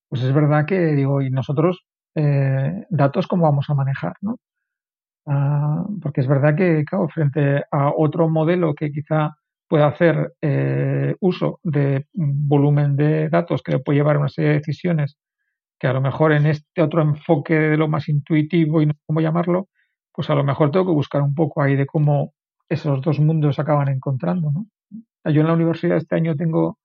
pues es verdad que digo, y nosotros eh, datos cómo vamos a manejar, ¿no? Ah, porque es verdad que, claro, frente a otro modelo que quizá pueda hacer eh, uso de volumen de datos que le puede llevar a una serie de decisiones que a lo mejor en este otro enfoque de lo más intuitivo y no sé cómo llamarlo, pues a lo mejor tengo que buscar un poco ahí de cómo esos dos mundos acaban encontrando, ¿no? Yo en la universidad este año tengo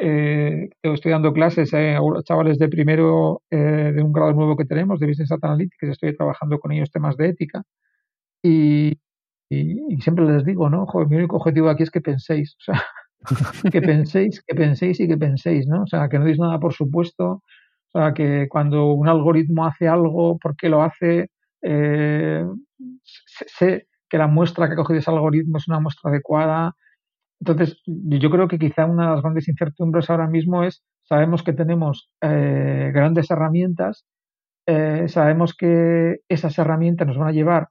eh, estoy dando clases a chavales de primero eh, de un grado nuevo que tenemos, de Business Analytics, estoy trabajando con ellos temas de ética y, siempre les digo, ¿no? mi único objetivo aquí es que penséis, o sea, que penséis, que penséis y que penséis, ¿no? O sea, que no deis nada por supuesto, o sea, que cuando un algoritmo hace algo, ¿por qué lo hace? Eh, sé que la muestra que ha cogido ese algoritmo es una muestra adecuada, entonces, yo creo que quizá una de las grandes incertidumbres ahora mismo es, sabemos que tenemos eh, grandes herramientas, eh, sabemos que esas herramientas nos van a llevar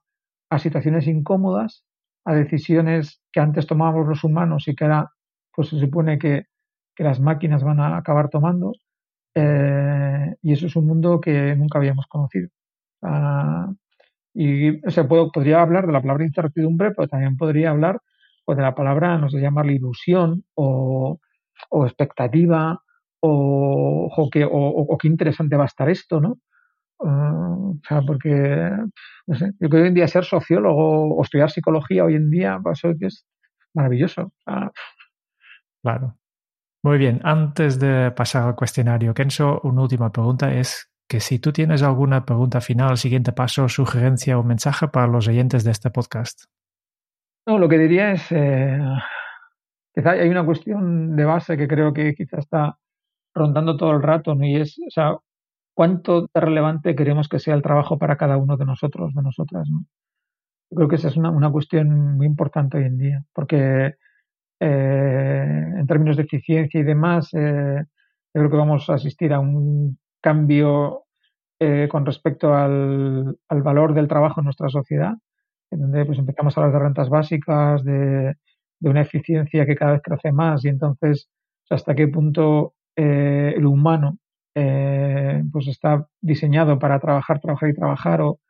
a situaciones incómodas, a decisiones que antes tomábamos los humanos y que ahora pues se supone que, que las máquinas van a acabar tomando. Eh, y eso es un mundo que nunca habíamos conocido. Ah, y o sea, puedo, podría hablar de la palabra incertidumbre, pero también podría hablar pues de la palabra, no sé llamarle ilusión o, o expectativa o, o, o, qué interesante va a estar esto, ¿no? Uh, o sea, porque, no sé, yo creo que hoy en día ser sociólogo o estudiar psicología hoy en día, pues, es maravilloso. Claro. Muy bien, antes de pasar al cuestionario, Kenzo, una última pregunta es, que si tú tienes alguna pregunta final, siguiente paso, sugerencia o mensaje para los oyentes de este podcast. No, lo que diría es, eh, quizá hay una cuestión de base que creo que quizá está rondando todo el rato, ¿no? Y es, o sea, cuánto de relevante queremos que sea el trabajo para cada uno de nosotros, de nosotras, ¿no? Yo creo que esa es una, cuestión muy importante hoy en día, porque eh, en términos de eficiencia y demás, eh, yo creo que vamos a asistir a un cambio eh, con respecto al, valor del trabajo en nuestra sociedad, en donde pues empezamos a hablar de rentas básicas, de, de una eficiencia que cada vez crece más y entonces hasta qué punto eh, el humano eh, pues está diseñado para trabajar, trabajar y trabajar o,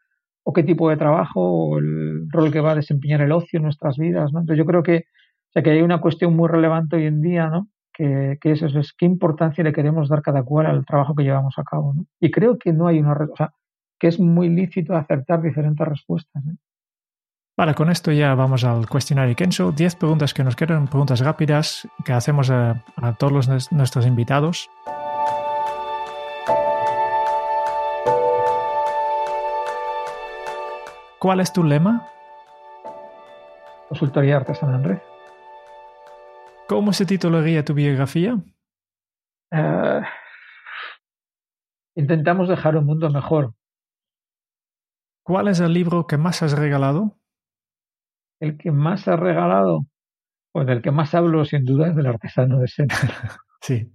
o, qué tipo de trabajo o el rol que va a desempeñar el ocio en nuestras vidas. ¿no? Entonces yo creo que, o sea, que hay una cuestión muy relevante hoy en día, ¿no? que, que es, es qué importancia le queremos dar cada cual al trabajo que llevamos a cabo. ¿no? Y creo que no hay una, o sea, que es muy lícito aceptar diferentes respuestas. ¿eh? Vale, con esto ya vamos al cuestionario Kenzo. 10 preguntas que nos quedan, preguntas rápidas que hacemos a, a todos los, nuestros invitados. ¿Cuál es tu lema? Consultoría artesana en red. ¿Cómo se titularía tu biografía? Uh, intentamos dejar un mundo mejor. ¿Cuál es el libro que más has regalado? El que más has regalado, pues del que más hablo sin duda es del artesano de Sena. sí.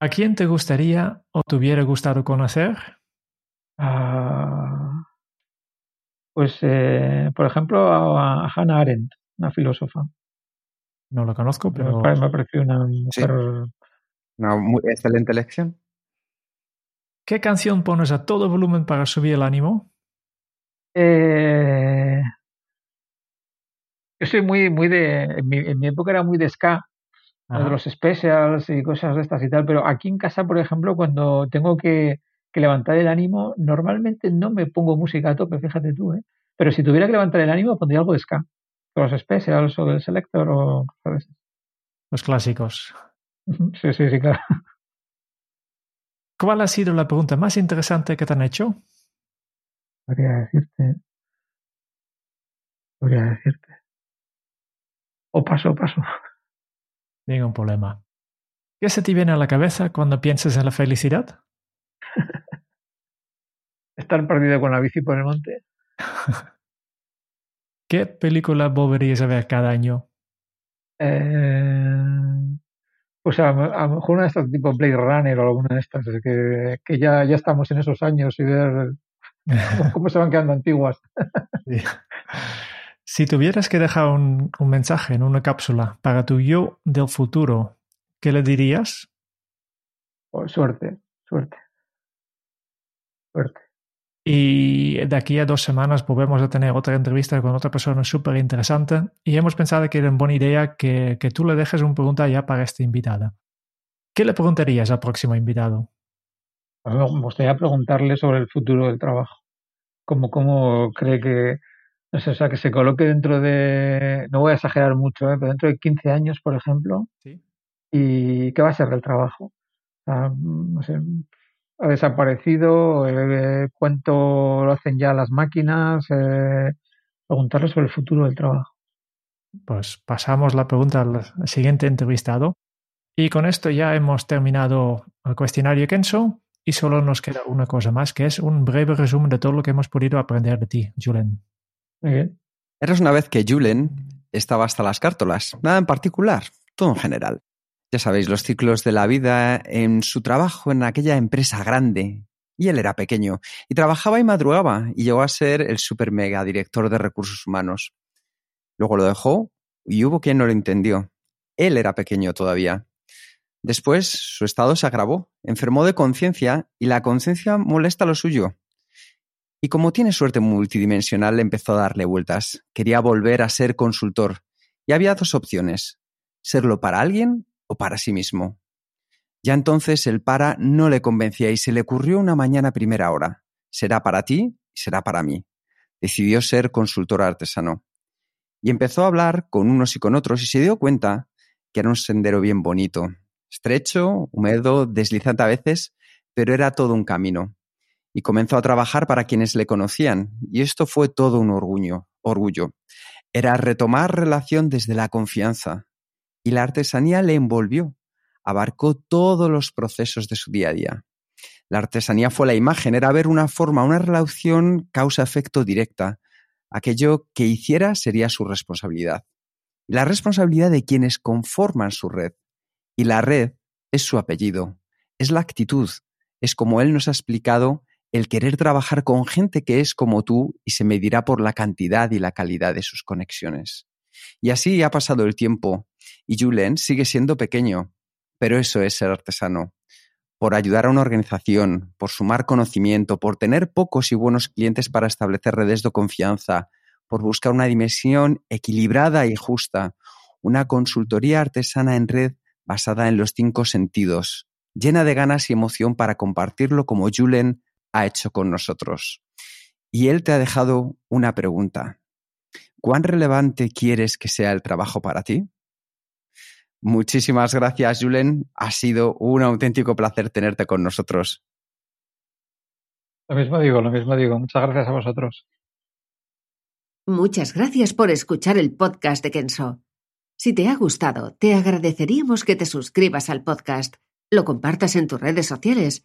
¿A quién te gustaría o te hubiera gustado conocer? Uh, pues, eh, por ejemplo, a, a, Hannah Arendt, una filósofa. No lo conozco, pero... Me, me pareció una mujer... Sí. Una muy excelente elección. ¿Qué canción pones a todo volumen para subir el ánimo? Eh, yo soy muy, muy de. En mi, en mi época era muy de ska, de los specials y cosas de estas y tal, pero aquí en casa, por ejemplo, cuando tengo que, que, levantar el ánimo, normalmente no me pongo música a tope, fíjate tú, ¿eh? Pero si tuviera que levantar el ánimo, pondría algo de ska. De los specials o del selector o cosas Los clásicos. Sí, sí, sí, claro. ¿Cuál ha sido la pregunta más interesante que te han hecho? Podría decirte. Podría decirte. O paso, paso. Ningún problema. ¿Qué se te viene a la cabeza cuando piensas en la felicidad? Estar perdido con la bici por el monte. ¿Qué película volverías a ver cada año? Eh, pues a, a, lo mejor una de estas tipo Blade Runner o alguna de estas, que, que ya, ya estamos en esos años y ver cómo, cómo se van quedando antiguas. Sí. Si tuvieras que dejar un, un, mensaje en una cápsula para tu yo del futuro, ¿qué le dirías? Oh, suerte, suerte. Suerte. Y de aquí a dos semanas volvemos a tener otra entrevista con otra persona súper interesante y hemos pensado que era una buena idea que, que tú le dejes una pregunta ya para esta invitada. ¿Qué le preguntarías al próximo invitado? Me gustaría preguntarle sobre el futuro del trabajo. ¿Cómo, cómo cree que, no sé, o sea, que se coloque dentro de, no voy a exagerar mucho, ¿eh? pero dentro de 15 años, por ejemplo, ¿Sí? ¿y qué va a ser del trabajo? O sea, no sé, ha desaparecido, eh, cuánto lo hacen ya las máquinas, eh, preguntarle sobre el futuro del trabajo. Pues pasamos la pregunta al siguiente entrevistado. Y con esto ya hemos terminado el cuestionario Kenso y solo nos queda una cosa más, que es un breve resumen de todo lo que hemos podido aprender de ti, Julen. Muy. Eras una vez que Julen estaba hasta las cártolas, nada en particular, todo en general. Ya sabéis, los ciclos de la vida en su trabajo en aquella empresa grande. Y él era pequeño, y trabajaba y madrugaba, y llegó a ser el super mega director de recursos humanos. Luego lo dejó, y hubo quien no lo entendió. Él era pequeño todavía. Después su estado se agravó, enfermó de conciencia, y la conciencia molesta lo suyo. Y como tiene suerte multidimensional, empezó a darle vueltas. Quería volver a ser consultor. Y había dos opciones. Serlo para alguien o para sí mismo. Ya entonces el para no le convencía y se le ocurrió una mañana a primera hora. Será para ti y será para mí. Decidió ser consultor artesano. Y empezó a hablar con unos y con otros y se dio cuenta que era un sendero bien bonito. Estrecho, húmedo, deslizante a veces, pero era todo un camino. Y comenzó a trabajar para quienes le conocían, y esto fue todo un orgullo. orgullo. Era retomar relación desde la confianza, y la artesanía le envolvió, abarcó todos los procesos de su día a día. La artesanía fue la imagen, era ver una forma, una relación causa-efecto directa. Aquello que hiciera sería su responsabilidad. La responsabilidad de quienes conforman su red. Y la red es su apellido, es la actitud, es como él nos ha explicado el querer trabajar con gente que es como tú y se medirá por la cantidad y la calidad de sus conexiones. Y así ha pasado el tiempo y Julen sigue siendo pequeño, pero eso es ser artesano. Por ayudar a una organización, por sumar conocimiento, por tener pocos y buenos clientes para establecer redes de confianza, por buscar una dimensión equilibrada y justa, una consultoría artesana en red basada en los cinco sentidos, llena de ganas y emoción para compartirlo como Julen ha hecho con nosotros. Y él te ha dejado una pregunta. ¿Cuán relevante quieres que sea el trabajo para ti? Muchísimas gracias, Julen. Ha sido un auténtico placer tenerte con nosotros. Lo mismo digo, lo mismo digo. Muchas gracias a vosotros. Muchas gracias por escuchar el podcast de Kenso. Si te ha gustado, te agradeceríamos que te suscribas al podcast, lo compartas en tus redes sociales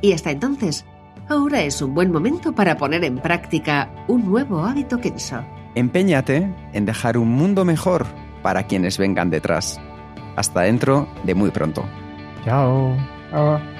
Y hasta entonces, ahora es un buen momento para poner en práctica un nuevo hábito Kenso. Empeñate en dejar un mundo mejor para quienes vengan detrás. Hasta dentro de muy pronto. Chao. Chao.